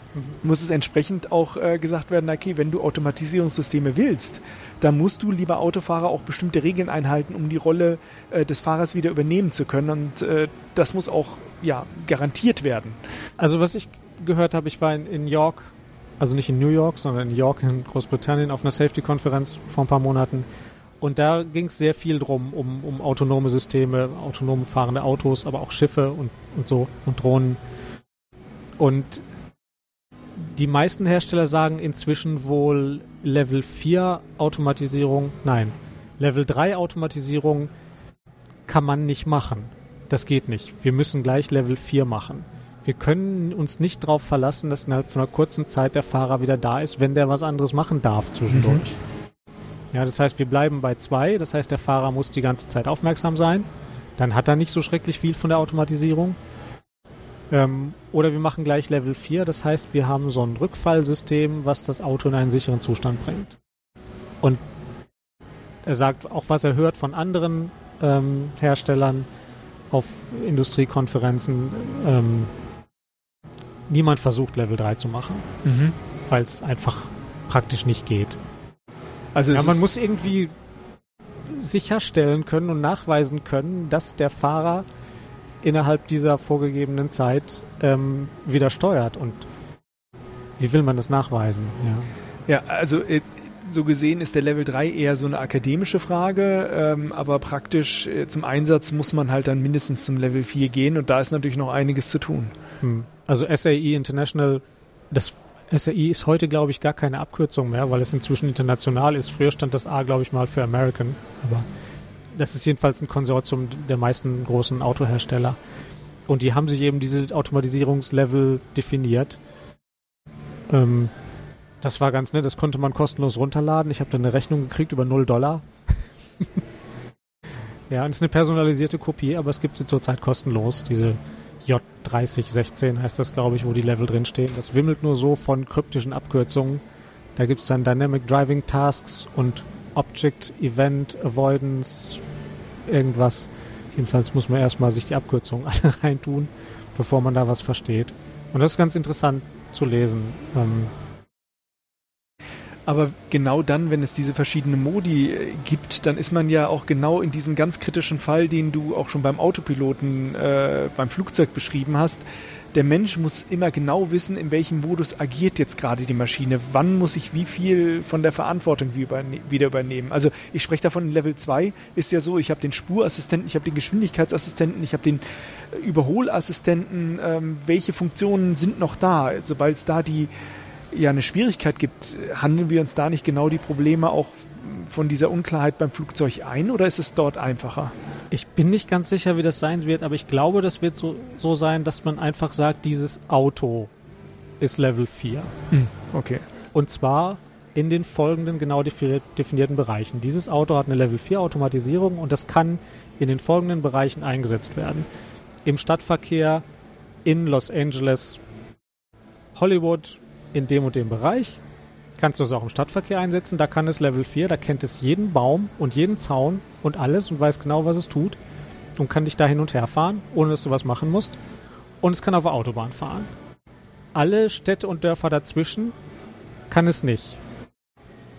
muss es entsprechend auch äh, gesagt werden, okay, wenn du Automatisierungssysteme willst, dann musst du, lieber Autofahrer, auch bestimmte Regeln einhalten, um die Rolle äh, des Fahrers wieder übernehmen zu können. Und äh, das muss auch ja, garantiert werden. Also was ich gehört habe, ich war in, in York, also nicht in New York, sondern in York in Großbritannien auf einer Safety-Konferenz vor ein paar Monaten. Und da ging es sehr viel drum, um, um autonome Systeme, autonome fahrende Autos, aber auch Schiffe und, und so und Drohnen. Und die meisten Hersteller sagen inzwischen wohl Level 4 Automatisierung, nein, Level 3 Automatisierung kann man nicht machen. Das geht nicht. Wir müssen gleich Level 4 machen. Wir können uns nicht darauf verlassen, dass innerhalb von einer kurzen Zeit der Fahrer wieder da ist, wenn der was anderes machen darf zwischendurch. Mhm. Ja, das heißt, wir bleiben bei 2. Das heißt, der Fahrer muss die ganze Zeit aufmerksam sein. Dann hat er nicht so schrecklich viel von der Automatisierung. Ähm, oder wir machen gleich Level 4, das heißt, wir haben so ein Rückfallsystem, was das Auto in einen sicheren Zustand bringt. Und er sagt auch, was er hört von anderen ähm, Herstellern auf Industriekonferenzen, ähm, niemand versucht, Level 3 zu machen, Mhm. weil es einfach praktisch nicht geht. Also Ja, man muss irgendwie sicherstellen können und nachweisen können, dass der Fahrer innerhalb dieser vorgegebenen Zeit ähm, wieder steuert. Und wie will man das nachweisen? Ja. Ja, also äh, so gesehen ist der Level 3 eher so eine akademische Frage, ähm, aber praktisch äh, zum Einsatz muss man halt dann mindestens zum Level 4 gehen und da ist natürlich noch einiges zu tun. Hm. Also SAE International, das SAE ist heute, glaube ich, gar keine Abkürzung mehr, weil es inzwischen international ist. Früher stand das A, glaube ich, mal für American, aber das ist jedenfalls ein Konsortium der meisten großen Autohersteller. Und die haben sich eben diese Automatisierungslevel definiert. Ähm, das war ganz nett, das konnte man kostenlos runterladen. Ich habe dann eine Rechnung gekriegt über 0 Dollar. ja, und es ist eine personalisierte Kopie, aber es gibt sie zurzeit kostenlos, diese J3016 heißt das, glaube ich, wo die Level drinstehen. Das wimmelt nur so von kryptischen Abkürzungen. Da gibt es dann Dynamic Driving Tasks und Object Event Avoidance irgendwas. Jedenfalls muss man erstmal sich die Abkürzungen alle reintun, bevor man da was versteht. Und das ist ganz interessant zu lesen. Ähm, Aber genau dann, wenn es diese verschiedenen Modi äh, gibt, dann ist man ja auch genau in diesen ganz kritischen Fall, den du auch schon beim Autopiloten, äh, beim Flugzeug beschrieben hast. Der Mensch muss immer genau wissen, in welchem Modus agiert jetzt gerade die Maschine. Wann muss ich wie viel von der Verantwortung wieder übernehmen? Also ich spreche davon, Level 2 ist ja so, ich habe den Spurassistenten, ich habe den Geschwindigkeitsassistenten, ich habe den äh, Überholassistenten. Ähm, welche Funktionen sind noch da? Sobald es da die ja eine Schwierigkeit gibt, handeln wir uns da nicht genau die Probleme auch von dieser Unklarheit beim Flugzeug ein oder ist es dort einfacher? ich bin nicht ganz sicher, wie das sein wird, aber ich glaube, das wird so, so sein, dass man einfach sagt, dieses Auto ist Level 4. Okay. Und zwar in den folgenden genau defi- definierten Bereichen. Dieses Auto hat eine Level 4 Automatisierung und das kann in den folgenden Bereichen eingesetzt werden. Im Stadtverkehr in Los Angeles, Hollywood, in dem und dem Bereich. Kannst du es auch im Stadtverkehr einsetzen, da kann es Level 4, da kennt es jeden Baum und jeden Zaun und alles und weiß genau, was es tut und kann dich da hin und her fahren, ohne dass du was machen musst. Und es kann auf der Autobahn fahren. Alle Städte und Dörfer dazwischen kann es nicht.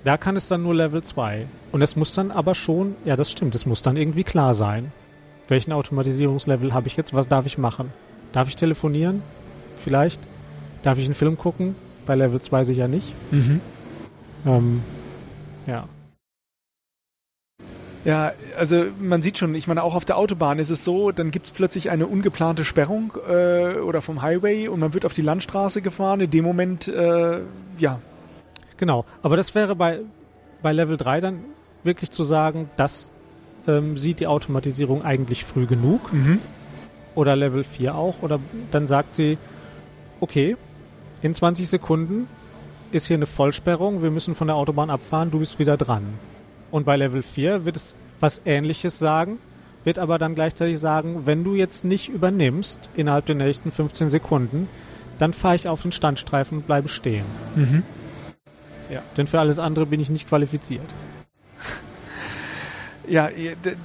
Da kann es dann nur Level 2. Und es muss dann aber schon, ja, das stimmt, es muss dann irgendwie klar sein. Welchen Automatisierungslevel habe ich jetzt? Was darf ich machen? Darf ich telefonieren? Vielleicht? Darf ich einen Film gucken? Bei Level 2 sicher nicht. Mhm. Ähm, ja. Ja, also man sieht schon, ich meine, auch auf der Autobahn ist es so, dann gibt es plötzlich eine ungeplante Sperrung äh, oder vom Highway und man wird auf die Landstraße gefahren. In dem Moment, äh, ja, Genau. Aber das wäre bei, bei Level 3 dann wirklich zu sagen, das ähm, sieht die Automatisierung eigentlich früh genug. mhm. oder Level 4 auch, oder dann sagt sie, okay, in 20 Sekunden ist hier eine Vollsperrung, wir müssen von der Autobahn abfahren, du bist wieder dran. Und bei Level 4 wird es was ähnliches sagen, wird aber dann gleichzeitig sagen, wenn du jetzt nicht übernimmst innerhalb der nächsten 15 Sekunden, dann fahre ich auf den Standstreifen und bleibe stehen. Mhm. Ja. Denn für alles andere bin ich nicht qualifiziert. Ja,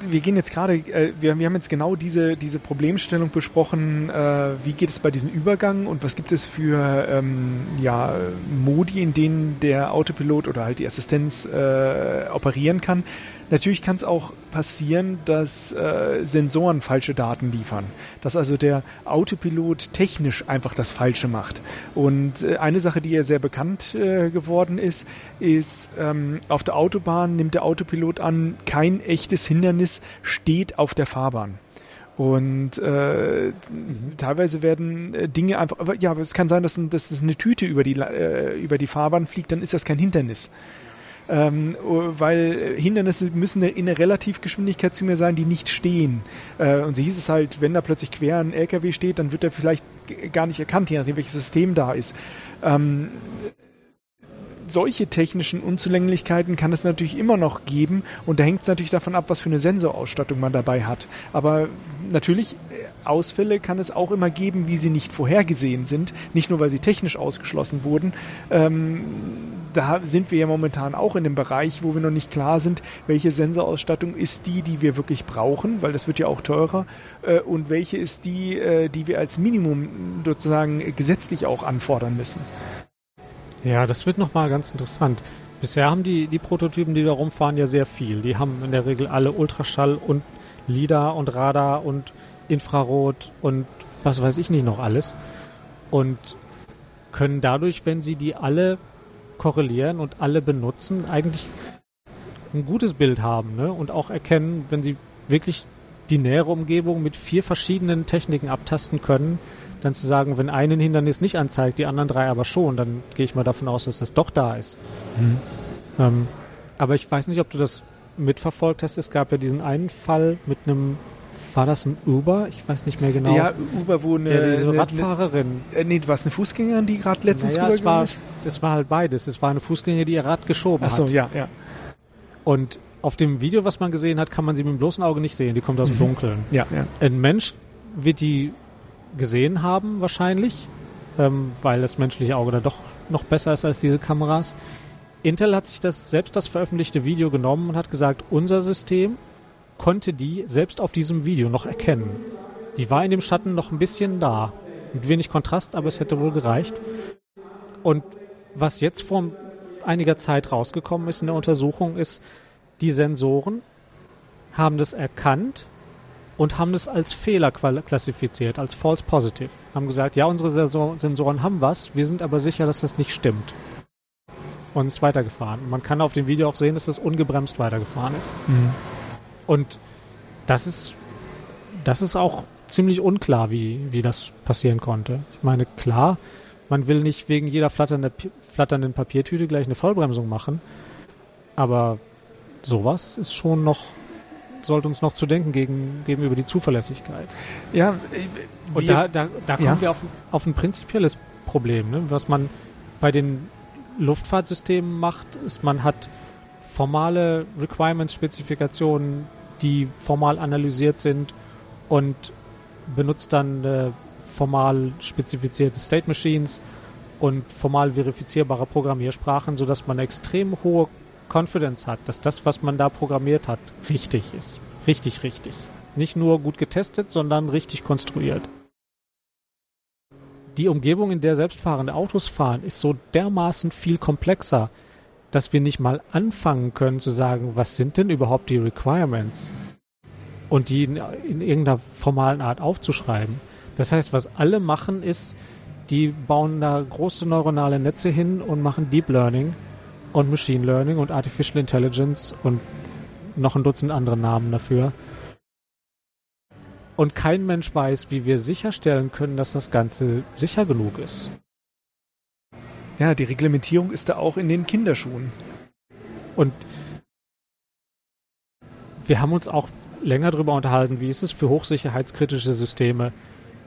wir gehen jetzt gerade, äh, wir, wir haben jetzt genau diese, diese Problemstellung besprochen, äh, wie geht es bei diesem Übergang und was gibt es für ähm, ja, Modi, in denen der Autopilot oder halt die Assistenz äh, operieren kann. Natürlich kann es auch passieren, dass äh, Sensoren falsche Daten liefern, dass also der Autopilot technisch einfach das Falsche macht. Und äh, eine Sache, die ja sehr bekannt äh, geworden ist, ist, ähm, auf der Autobahn nimmt der Autopilot an, kein echtes Hindernis steht auf der Fahrbahn. Und äh, teilweise werden äh, Dinge einfach, ja, es kann sein, dass, ein, dass es eine Tüte über die, äh, über die Fahrbahn fliegt, dann ist das kein Hindernis. Ähm, oh, weil Hindernisse müssen in einer Relativgeschwindigkeit zu mir sein, die nicht stehen. Äh, und so hieß es halt, wenn da plötzlich quer ein LKW steht, dann wird er vielleicht g- gar nicht erkannt, je nachdem welches System da ist. Ähm, solche technischen Unzulänglichkeiten kann es natürlich immer noch geben und da hängt es natürlich davon ab, was für eine Sensorausstattung man dabei hat. Aber natürlich, äh, Ausfälle kann es auch immer geben, wie sie nicht vorhergesehen sind, nicht nur weil sie technisch ausgeschlossen wurden. Ähm, da sind wir ja momentan auch in dem Bereich, wo wir noch nicht klar sind, welche Sensorausstattung ist die, die wir wirklich brauchen, weil das wird ja auch teurer, äh, und welche ist die, äh, die wir als Minimum sozusagen gesetzlich auch anfordern müssen. Ja, das wird nochmal ganz interessant. Bisher haben die, die Prototypen, die da rumfahren, ja sehr viel. Die haben in der Regel alle Ultraschall und LIDAR und Radar und Infrarot und was weiß ich nicht noch alles. Und können dadurch, wenn sie die alle korrelieren und alle benutzen, eigentlich ein gutes Bild haben ne? und auch erkennen, wenn sie wirklich die nähere Umgebung mit vier verschiedenen Techniken abtasten können, dann zu sagen, wenn ein Hindernis nicht anzeigt, die anderen drei aber schon, dann gehe ich mal davon aus, dass das doch da ist. Mhm. Ähm, aber ich weiß nicht, ob du das mitverfolgt hast. Es gab ja diesen einen Fall mit einem, war das ein Uber? Ich weiß nicht mehr genau. Ja, Uber, wo eine, der, diese eine, Radfahrerin. Eine, äh, nee, war es eine Fußgängerin, die gerade letztens naja, es war, ist? Es war halt beides. Es war eine Fußgängerin, die ihr Rad geschoben Ach so, hat. ja, ja. Und auf dem Video, was man gesehen hat, kann man sie mit dem bloßen Auge nicht sehen. Die kommt aus dem mhm. Dunkeln. Ja, ja. Ein Mensch wird die gesehen haben, wahrscheinlich, ähm, weil das menschliche Auge da doch noch besser ist als diese Kameras. Intel hat sich das selbst das veröffentlichte Video genommen und hat gesagt, unser System konnte die selbst auf diesem Video noch erkennen. Die war in dem Schatten noch ein bisschen da. Mit wenig Kontrast, aber es hätte wohl gereicht. Und was jetzt vor einiger Zeit rausgekommen ist in der Untersuchung, ist, die Sensoren haben das erkannt und haben das als Fehler klassifiziert, als false positive. Haben gesagt, ja, unsere Sensoren haben was, wir sind aber sicher, dass das nicht stimmt. Und ist weitergefahren. Man kann auf dem Video auch sehen, dass das ungebremst weitergefahren ist. Mhm. Und das ist, das ist auch ziemlich unklar, wie, wie das passieren konnte. Ich meine, klar, man will nicht wegen jeder flatternde, flatternden Papiertüte gleich eine Vollbremsung machen, aber sowas ist schon noch sollte uns noch zu denken gegen, gegenüber die Zuverlässigkeit. Ja, und da, da, da kommen ja. wir auf, auf ein prinzipielles Problem, ne? was man bei den Luftfahrtsystemen macht, ist, man hat formale Requirements-Spezifikationen, die formal analysiert sind und benutzt dann äh, formal spezifizierte State Machines und formal verifizierbare Programmiersprachen, sodass man extrem hohe Confidence hat, dass das, was man da programmiert hat, richtig ist. Richtig, richtig. Nicht nur gut getestet, sondern richtig konstruiert. Die Umgebung, in der selbstfahrende Autos fahren, ist so dermaßen viel komplexer, dass wir nicht mal anfangen können zu sagen, was sind denn überhaupt die Requirements? Und die in, in irgendeiner formalen Art aufzuschreiben. Das heißt, was alle machen ist, die bauen da große neuronale Netze hin und machen Deep Learning und Machine Learning und Artificial Intelligence und noch ein Dutzend andere Namen dafür. Und kein Mensch weiß, wie wir sicherstellen können, dass das Ganze sicher genug ist. Ja, die Reglementierung ist da auch in den Kinderschuhen. Und wir haben uns auch länger darüber unterhalten, wie ist es für hochsicherheitskritische Systeme?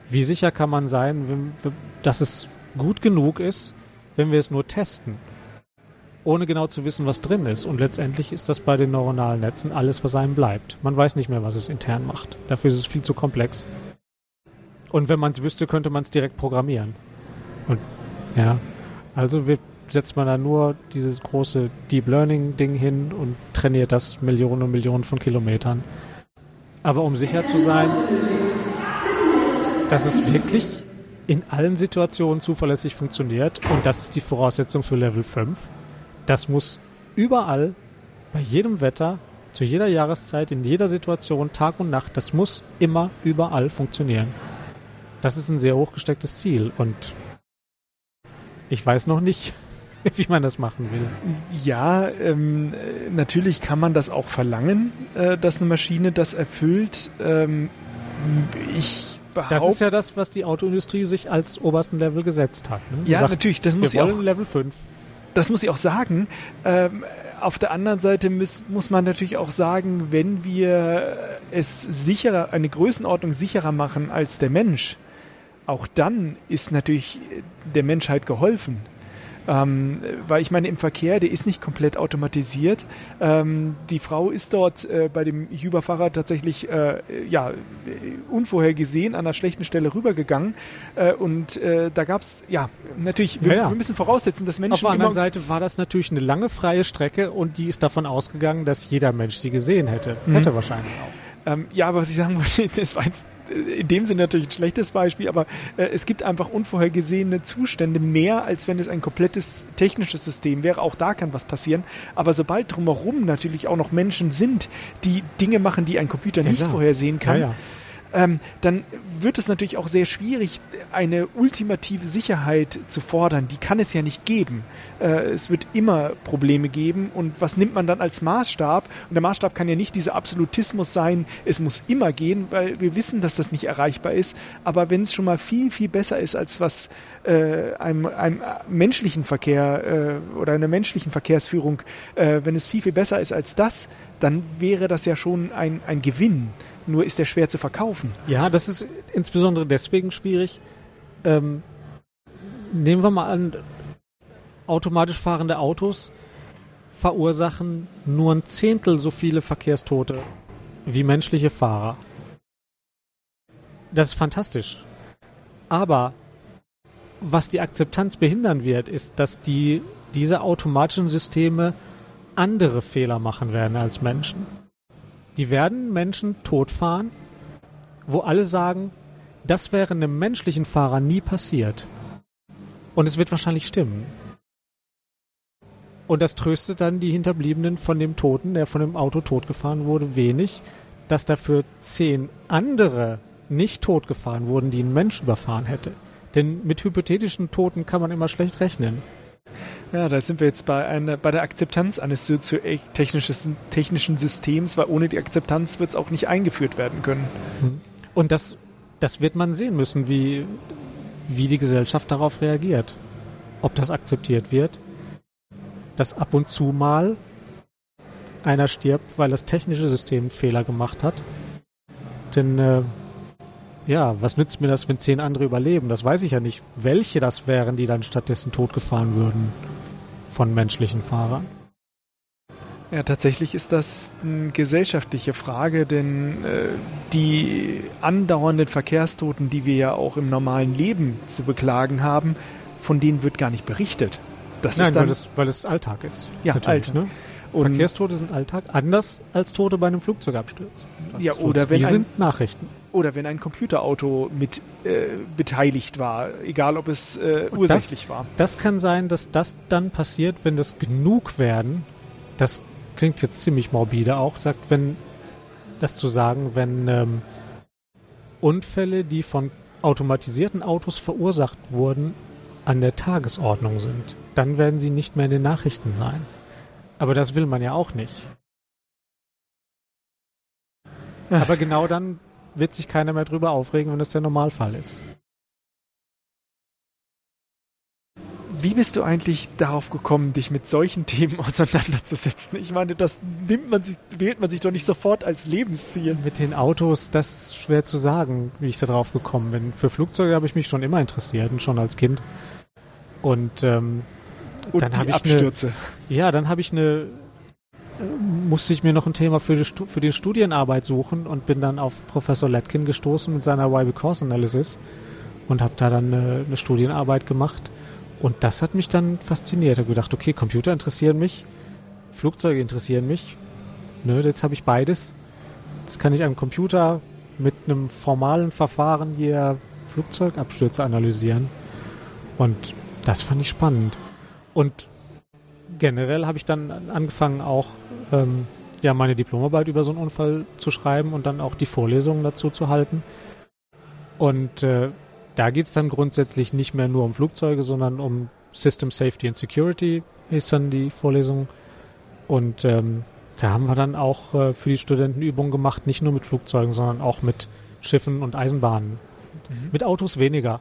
Wie sicher kann man sein, dass es gut genug ist, wenn wir es nur testen? ohne genau zu wissen, was drin ist. Und letztendlich ist das bei den neuronalen Netzen alles, was einem bleibt. Man weiß nicht mehr, was es intern macht. Dafür ist es viel zu komplex. Und wenn man es wüsste, könnte man es direkt programmieren. Und ja, also wird, setzt man da nur dieses große Deep Learning Ding hin und trainiert das Millionen und Millionen von Kilometern. Aber um sicher zu sein, dass es wirklich in allen Situationen zuverlässig funktioniert und das ist die Voraussetzung für Level 5, das muss überall, bei jedem Wetter, zu jeder Jahreszeit, in jeder Situation, Tag und Nacht, das muss immer überall funktionieren. Das ist ein sehr hochgestecktes Ziel und ich weiß noch nicht, wie man das machen will. Ja, ähm, natürlich kann man das auch verlangen, äh, dass eine Maschine das erfüllt. Ähm, ich behaupte, das ist ja das, was die Autoindustrie sich als obersten Level gesetzt hat. Ne? Ja, sagt, natürlich, das muss wollen auch Level 5 das muss ich auch sagen. Ähm, auf der anderen Seite muss, muss man natürlich auch sagen, wenn wir es sicherer, eine Größenordnung sicherer machen als der Mensch, auch dann ist natürlich der Menschheit geholfen. Ähm, weil ich meine, im Verkehr, der ist nicht komplett automatisiert. Ähm, die Frau ist dort äh, bei dem Uber-Fahrer tatsächlich äh, ja, unvorhergesehen an einer schlechten Stelle rübergegangen. Äh, und äh, da gab es, ja, natürlich, wir, Ja, ja. wir müssen voraussetzen, dass Menschen Auf der anderen Seite war das natürlich eine lange freie Strecke und die ist davon ausgegangen, dass jeder Mensch sie gesehen hätte. Mhm. Hätte wahrscheinlich auch. Ähm, ja, aber was ich sagen wollte, das war jetzt äh, in dem Sinne natürlich ein schlechtes Beispiel, aber äh, es gibt einfach unvorhergesehene Zustände mehr, als wenn es ein komplettes technisches System wäre. Auch da kann was passieren. Aber sobald drumherum natürlich auch noch Menschen sind, die Dinge machen, die ein Computer Ja, nicht klar. vorhersehen kann, Ja, ja. Ähm, dann wird es natürlich auch sehr schwierig, eine ultimative Sicherheit zu fordern. Die kann es ja nicht geben. Äh, es wird immer Probleme geben. Und was nimmt man dann als Maßstab? Und der Maßstab kann ja nicht dieser Absolutismus sein, es muss immer gehen, weil wir wissen, dass das nicht erreichbar ist. Aber wenn es schon mal viel, viel besser ist, als was äh, einem, einem menschlichen Verkehr äh, oder einer menschlichen Verkehrsführung, äh, wenn es viel, viel besser ist als das, dann wäre das ja schon ein, ein Gewinn. Nur ist der schwer zu verkaufen. Ja, das ist insbesondere deswegen schwierig. Ähm, nehmen wir mal an, automatisch fahrende Autos verursachen nur ein Zehntel so viele Verkehrstote wie menschliche Fahrer. Das ist fantastisch. Aber was die Akzeptanz behindern wird, ist, dass die, diese automatischen Systeme andere Fehler machen werden als Menschen. Die werden Menschen totfahren, wo alle sagen, das wäre einem menschlichen Fahrer nie passiert. Und es wird wahrscheinlich stimmen. Und das tröstet dann die Hinterbliebenen von dem Toten, der von dem Auto totgefahren wurde, wenig, dass dafür zehn andere nicht totgefahren wurden, die ein Mensch überfahren hätte. Denn mit hypothetischen Toten kann man immer schlecht rechnen. Ja, da sind wir jetzt bei, einer, bei der Akzeptanz eines soziotechnischen technischen Systems, weil ohne die Akzeptanz wird es auch nicht eingeführt werden können. Und das, das wird man sehen müssen, wie, wie die Gesellschaft darauf reagiert. Ob das akzeptiert wird, dass ab und zu mal einer stirbt, weil das technische System Fehler gemacht hat. Denn äh, ja, was nützt mir das, wenn zehn andere überleben? Das weiß ich ja nicht, welche das wären, die dann stattdessen totgefahren würden von menschlichen Fahrern. Ja, tatsächlich ist das eine gesellschaftliche Frage, denn äh, die andauernden Verkehrstoten, die wir ja auch im normalen Leben zu beklagen haben, von denen wird gar nicht berichtet. Das Nein, ist dann, weil, es, weil es Alltag ist. Ja, Alltag. Ne? Und- Verkehrstote sind Alltag, anders als Tote bei einem Flugzeugabsturz. Ja, oder wenn Die ein- sind Nachrichten. Oder wenn ein Computerauto mit äh, beteiligt war, egal ob es äh, ursächlich war. Das kann sein, dass das dann passiert, wenn das genug werden. Das klingt jetzt ziemlich morbide auch, sagt, wenn das zu sagen, wenn ähm, Unfälle, die von automatisierten Autos verursacht wurden, an der Tagesordnung sind, dann werden sie nicht mehr in den Nachrichten sein. Aber das will man ja auch nicht. Aber genau dann wird sich keiner mehr drüber aufregen, wenn es der Normalfall ist. Wie bist du eigentlich darauf gekommen, dich mit solchen Themen auseinanderzusetzen? Ich meine, das nimmt man sich, wählt man sich doch nicht sofort als Lebensziel. Mit den Autos, das ist schwer zu sagen, wie ich da drauf gekommen bin. Für Flugzeuge habe ich mich schon immer interessiert und schon als Kind. Und ähm, Und Dann hab die ich Abstürze. ja, dann habe ich eine, musste ich mir noch ein Thema für die, für die Studienarbeit suchen und bin dann auf Professor Letkin gestoßen mit seiner Why Because Analysis und habe da dann eine, eine Studienarbeit gemacht. Und das hat mich dann fasziniert. Ich habe gedacht, okay, Computer interessieren mich, Flugzeuge interessieren mich. Ne, jetzt habe ich beides. Jetzt kann ich am Computer mit einem formalen Verfahren hier Flugzeugabstürze analysieren. Und das fand ich spannend. Und generell habe ich dann angefangen auch ähm, ja meine Diplomarbeit über so einen Unfall zu schreiben und dann auch die Vorlesungen dazu zu halten. Und äh, da geht es dann grundsätzlich nicht mehr nur um Flugzeuge, sondern um System Safety and Security ist dann die Vorlesung. Und ähm, da haben wir dann auch äh, für die Studenten Übungen gemacht, nicht nur mit Flugzeugen, sondern auch mit Schiffen und Eisenbahnen. Mit Autos weniger.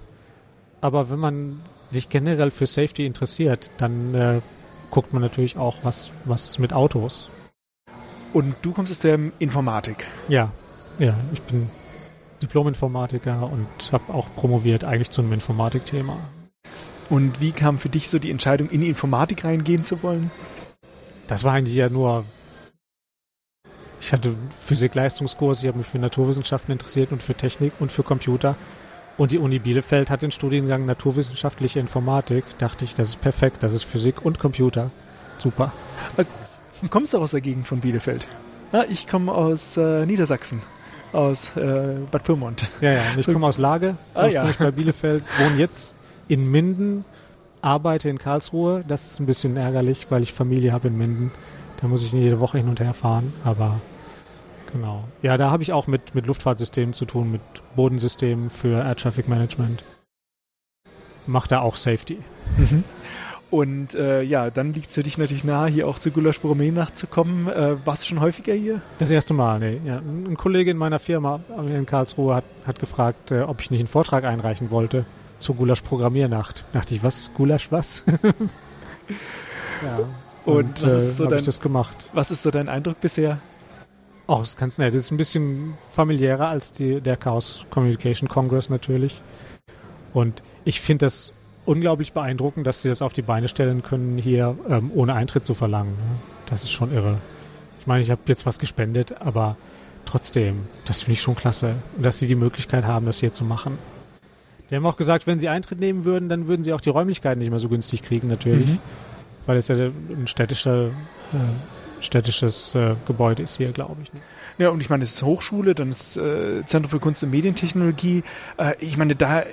Aber wenn man sich generell für Safety interessiert, dann äh, guckt man natürlich auch, was, was mit Autos. Und du kommst aus der Informatik. Ja, ja, ich bin Diplom-Informatiker und habe auch promoviert eigentlich zu einem Informatikthema. Und wie kam für dich so die Entscheidung, in die Informatik reingehen zu wollen? Das war eigentlich ja nur. Ich hatte Physik-Leistungskurs, ich habe mich für Naturwissenschaften interessiert und für Technik und für Computer. Und die Uni Bielefeld hat den Studiengang Naturwissenschaftliche Informatik. Dachte ich, das ist perfekt, das ist Physik und Computer. Super. Äh, kommst du aus der Gegend von Bielefeld? Ja, ich komme aus äh, Niedersachsen, aus äh, Bad Pyrmont. Ja, ja, ich komme aus Lage, ah, ja. bei Bielefeld, wohne jetzt in Minden, arbeite in Karlsruhe. Das ist ein bisschen ärgerlich, weil ich Familie habe in Minden. Da muss ich jede Woche hin und her fahren, aber genau. Ja, da habe ich auch mit, mit Luftfahrtsystemen zu tun, mit Bodensystemen für Air Traffic Management. Macht da auch Safety. Mhm. Und äh, ja, dann liegt es für dich natürlich nahe, hier auch zu Gulasch Gourmet nachzukommen. Äh, warst du schon häufiger hier? Das erste Mal, nee. Ja. Ein Kollege in meiner Firma in Karlsruhe hat, hat gefragt, äh, ob ich nicht einen Vortrag einreichen wollte zur Gulasch Programmiernacht. Dachte ich, was? Gulasch was? ja. Und, und was ist so äh, dein, ich das gemacht. Was ist so dein Eindruck bisher? Oh, das ist ganz nett. Das ist ein bisschen familiärer als die, der Chaos Communication Congress natürlich. Und ich finde das unglaublich beeindruckend, dass sie das auf die Beine stellen können, hier ähm, ohne Eintritt zu verlangen. Ne? Das ist schon irre. Ich meine, ich habe jetzt was gespendet, aber trotzdem, das finde ich schon klasse, dass sie die Möglichkeit haben, das hier zu machen. Die haben auch gesagt, wenn sie Eintritt nehmen würden, dann würden sie auch die Räumlichkeiten nicht mehr so günstig kriegen, natürlich. Mhm. Weil es ja ein städtischer, äh, städtisches äh, Gebäude ist hier, glaube ich. Ne? Ja, und ich meine, es ist Hochschule, dann ist äh, Zentrum für Kunst und Medientechnologie. Äh, ich meine, da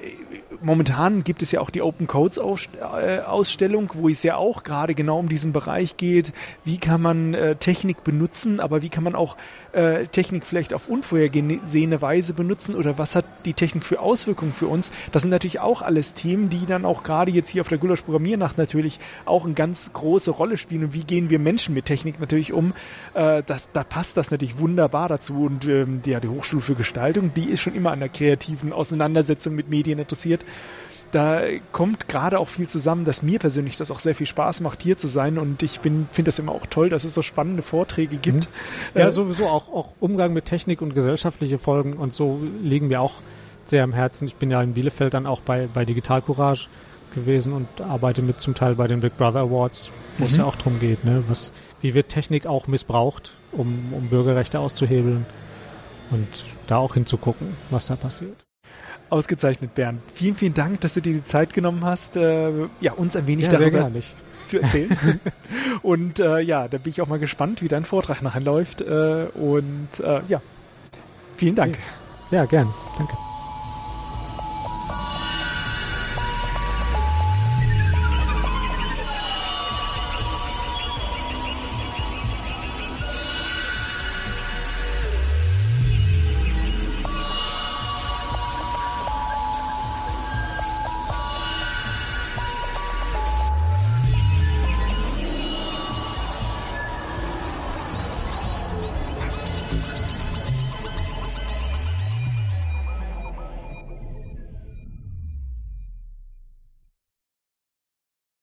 momentan gibt es ja auch die Open Codes äh, Ausstellung, wo es ja auch gerade genau um diesen Bereich geht. Wie kann man äh, Technik benutzen, aber wie kann man auch äh, Technik vielleicht auf unvorhergesehene Weise benutzen oder was hat die Technik für Auswirkungen für uns? Das sind natürlich auch alles Themen, die dann auch gerade jetzt hier auf der Gulasch Programmiernacht natürlich auch eine ganz große Rolle spielen. Und wie gehen wir Menschen mit Technik natürlich um? Äh, das, da passt das natürlich wunderbar dazu. Und ähm, ja, die Hochschule für Gestaltung, die ist schon immer an der kreativen Auseinandersetzung mit Medien interessiert da kommt gerade auch viel zusammen, dass mir persönlich das auch sehr viel Spaß macht, hier zu sein. Und ich finde das immer auch toll, dass es so spannende Vorträge gibt. Mhm. Ja, äh, sowieso auch, auch Umgang mit Technik und gesellschaftliche Folgen und so liegen mir auch sehr am Herzen. Ich bin ja in Bielefeld dann auch bei, bei Digital Courage gewesen und arbeite mit zum Teil bei den Big Brother Awards, wo mhm. es ja auch darum geht, ne? Was, wie wird Technik auch missbraucht, um, um Bürgerrechte auszuhebeln und da auch hinzugucken, was da passiert. Ausgezeichnet, Bernd. Vielen, vielen Dank, dass du dir die Zeit genommen hast, äh, ja, uns ein wenig ja, darüber zu erzählen. und äh, ja, da bin ich auch mal gespannt, wie dein Vortrag nachher läuft. Äh, und äh, ja, vielen Dank. Ja, gern. Danke.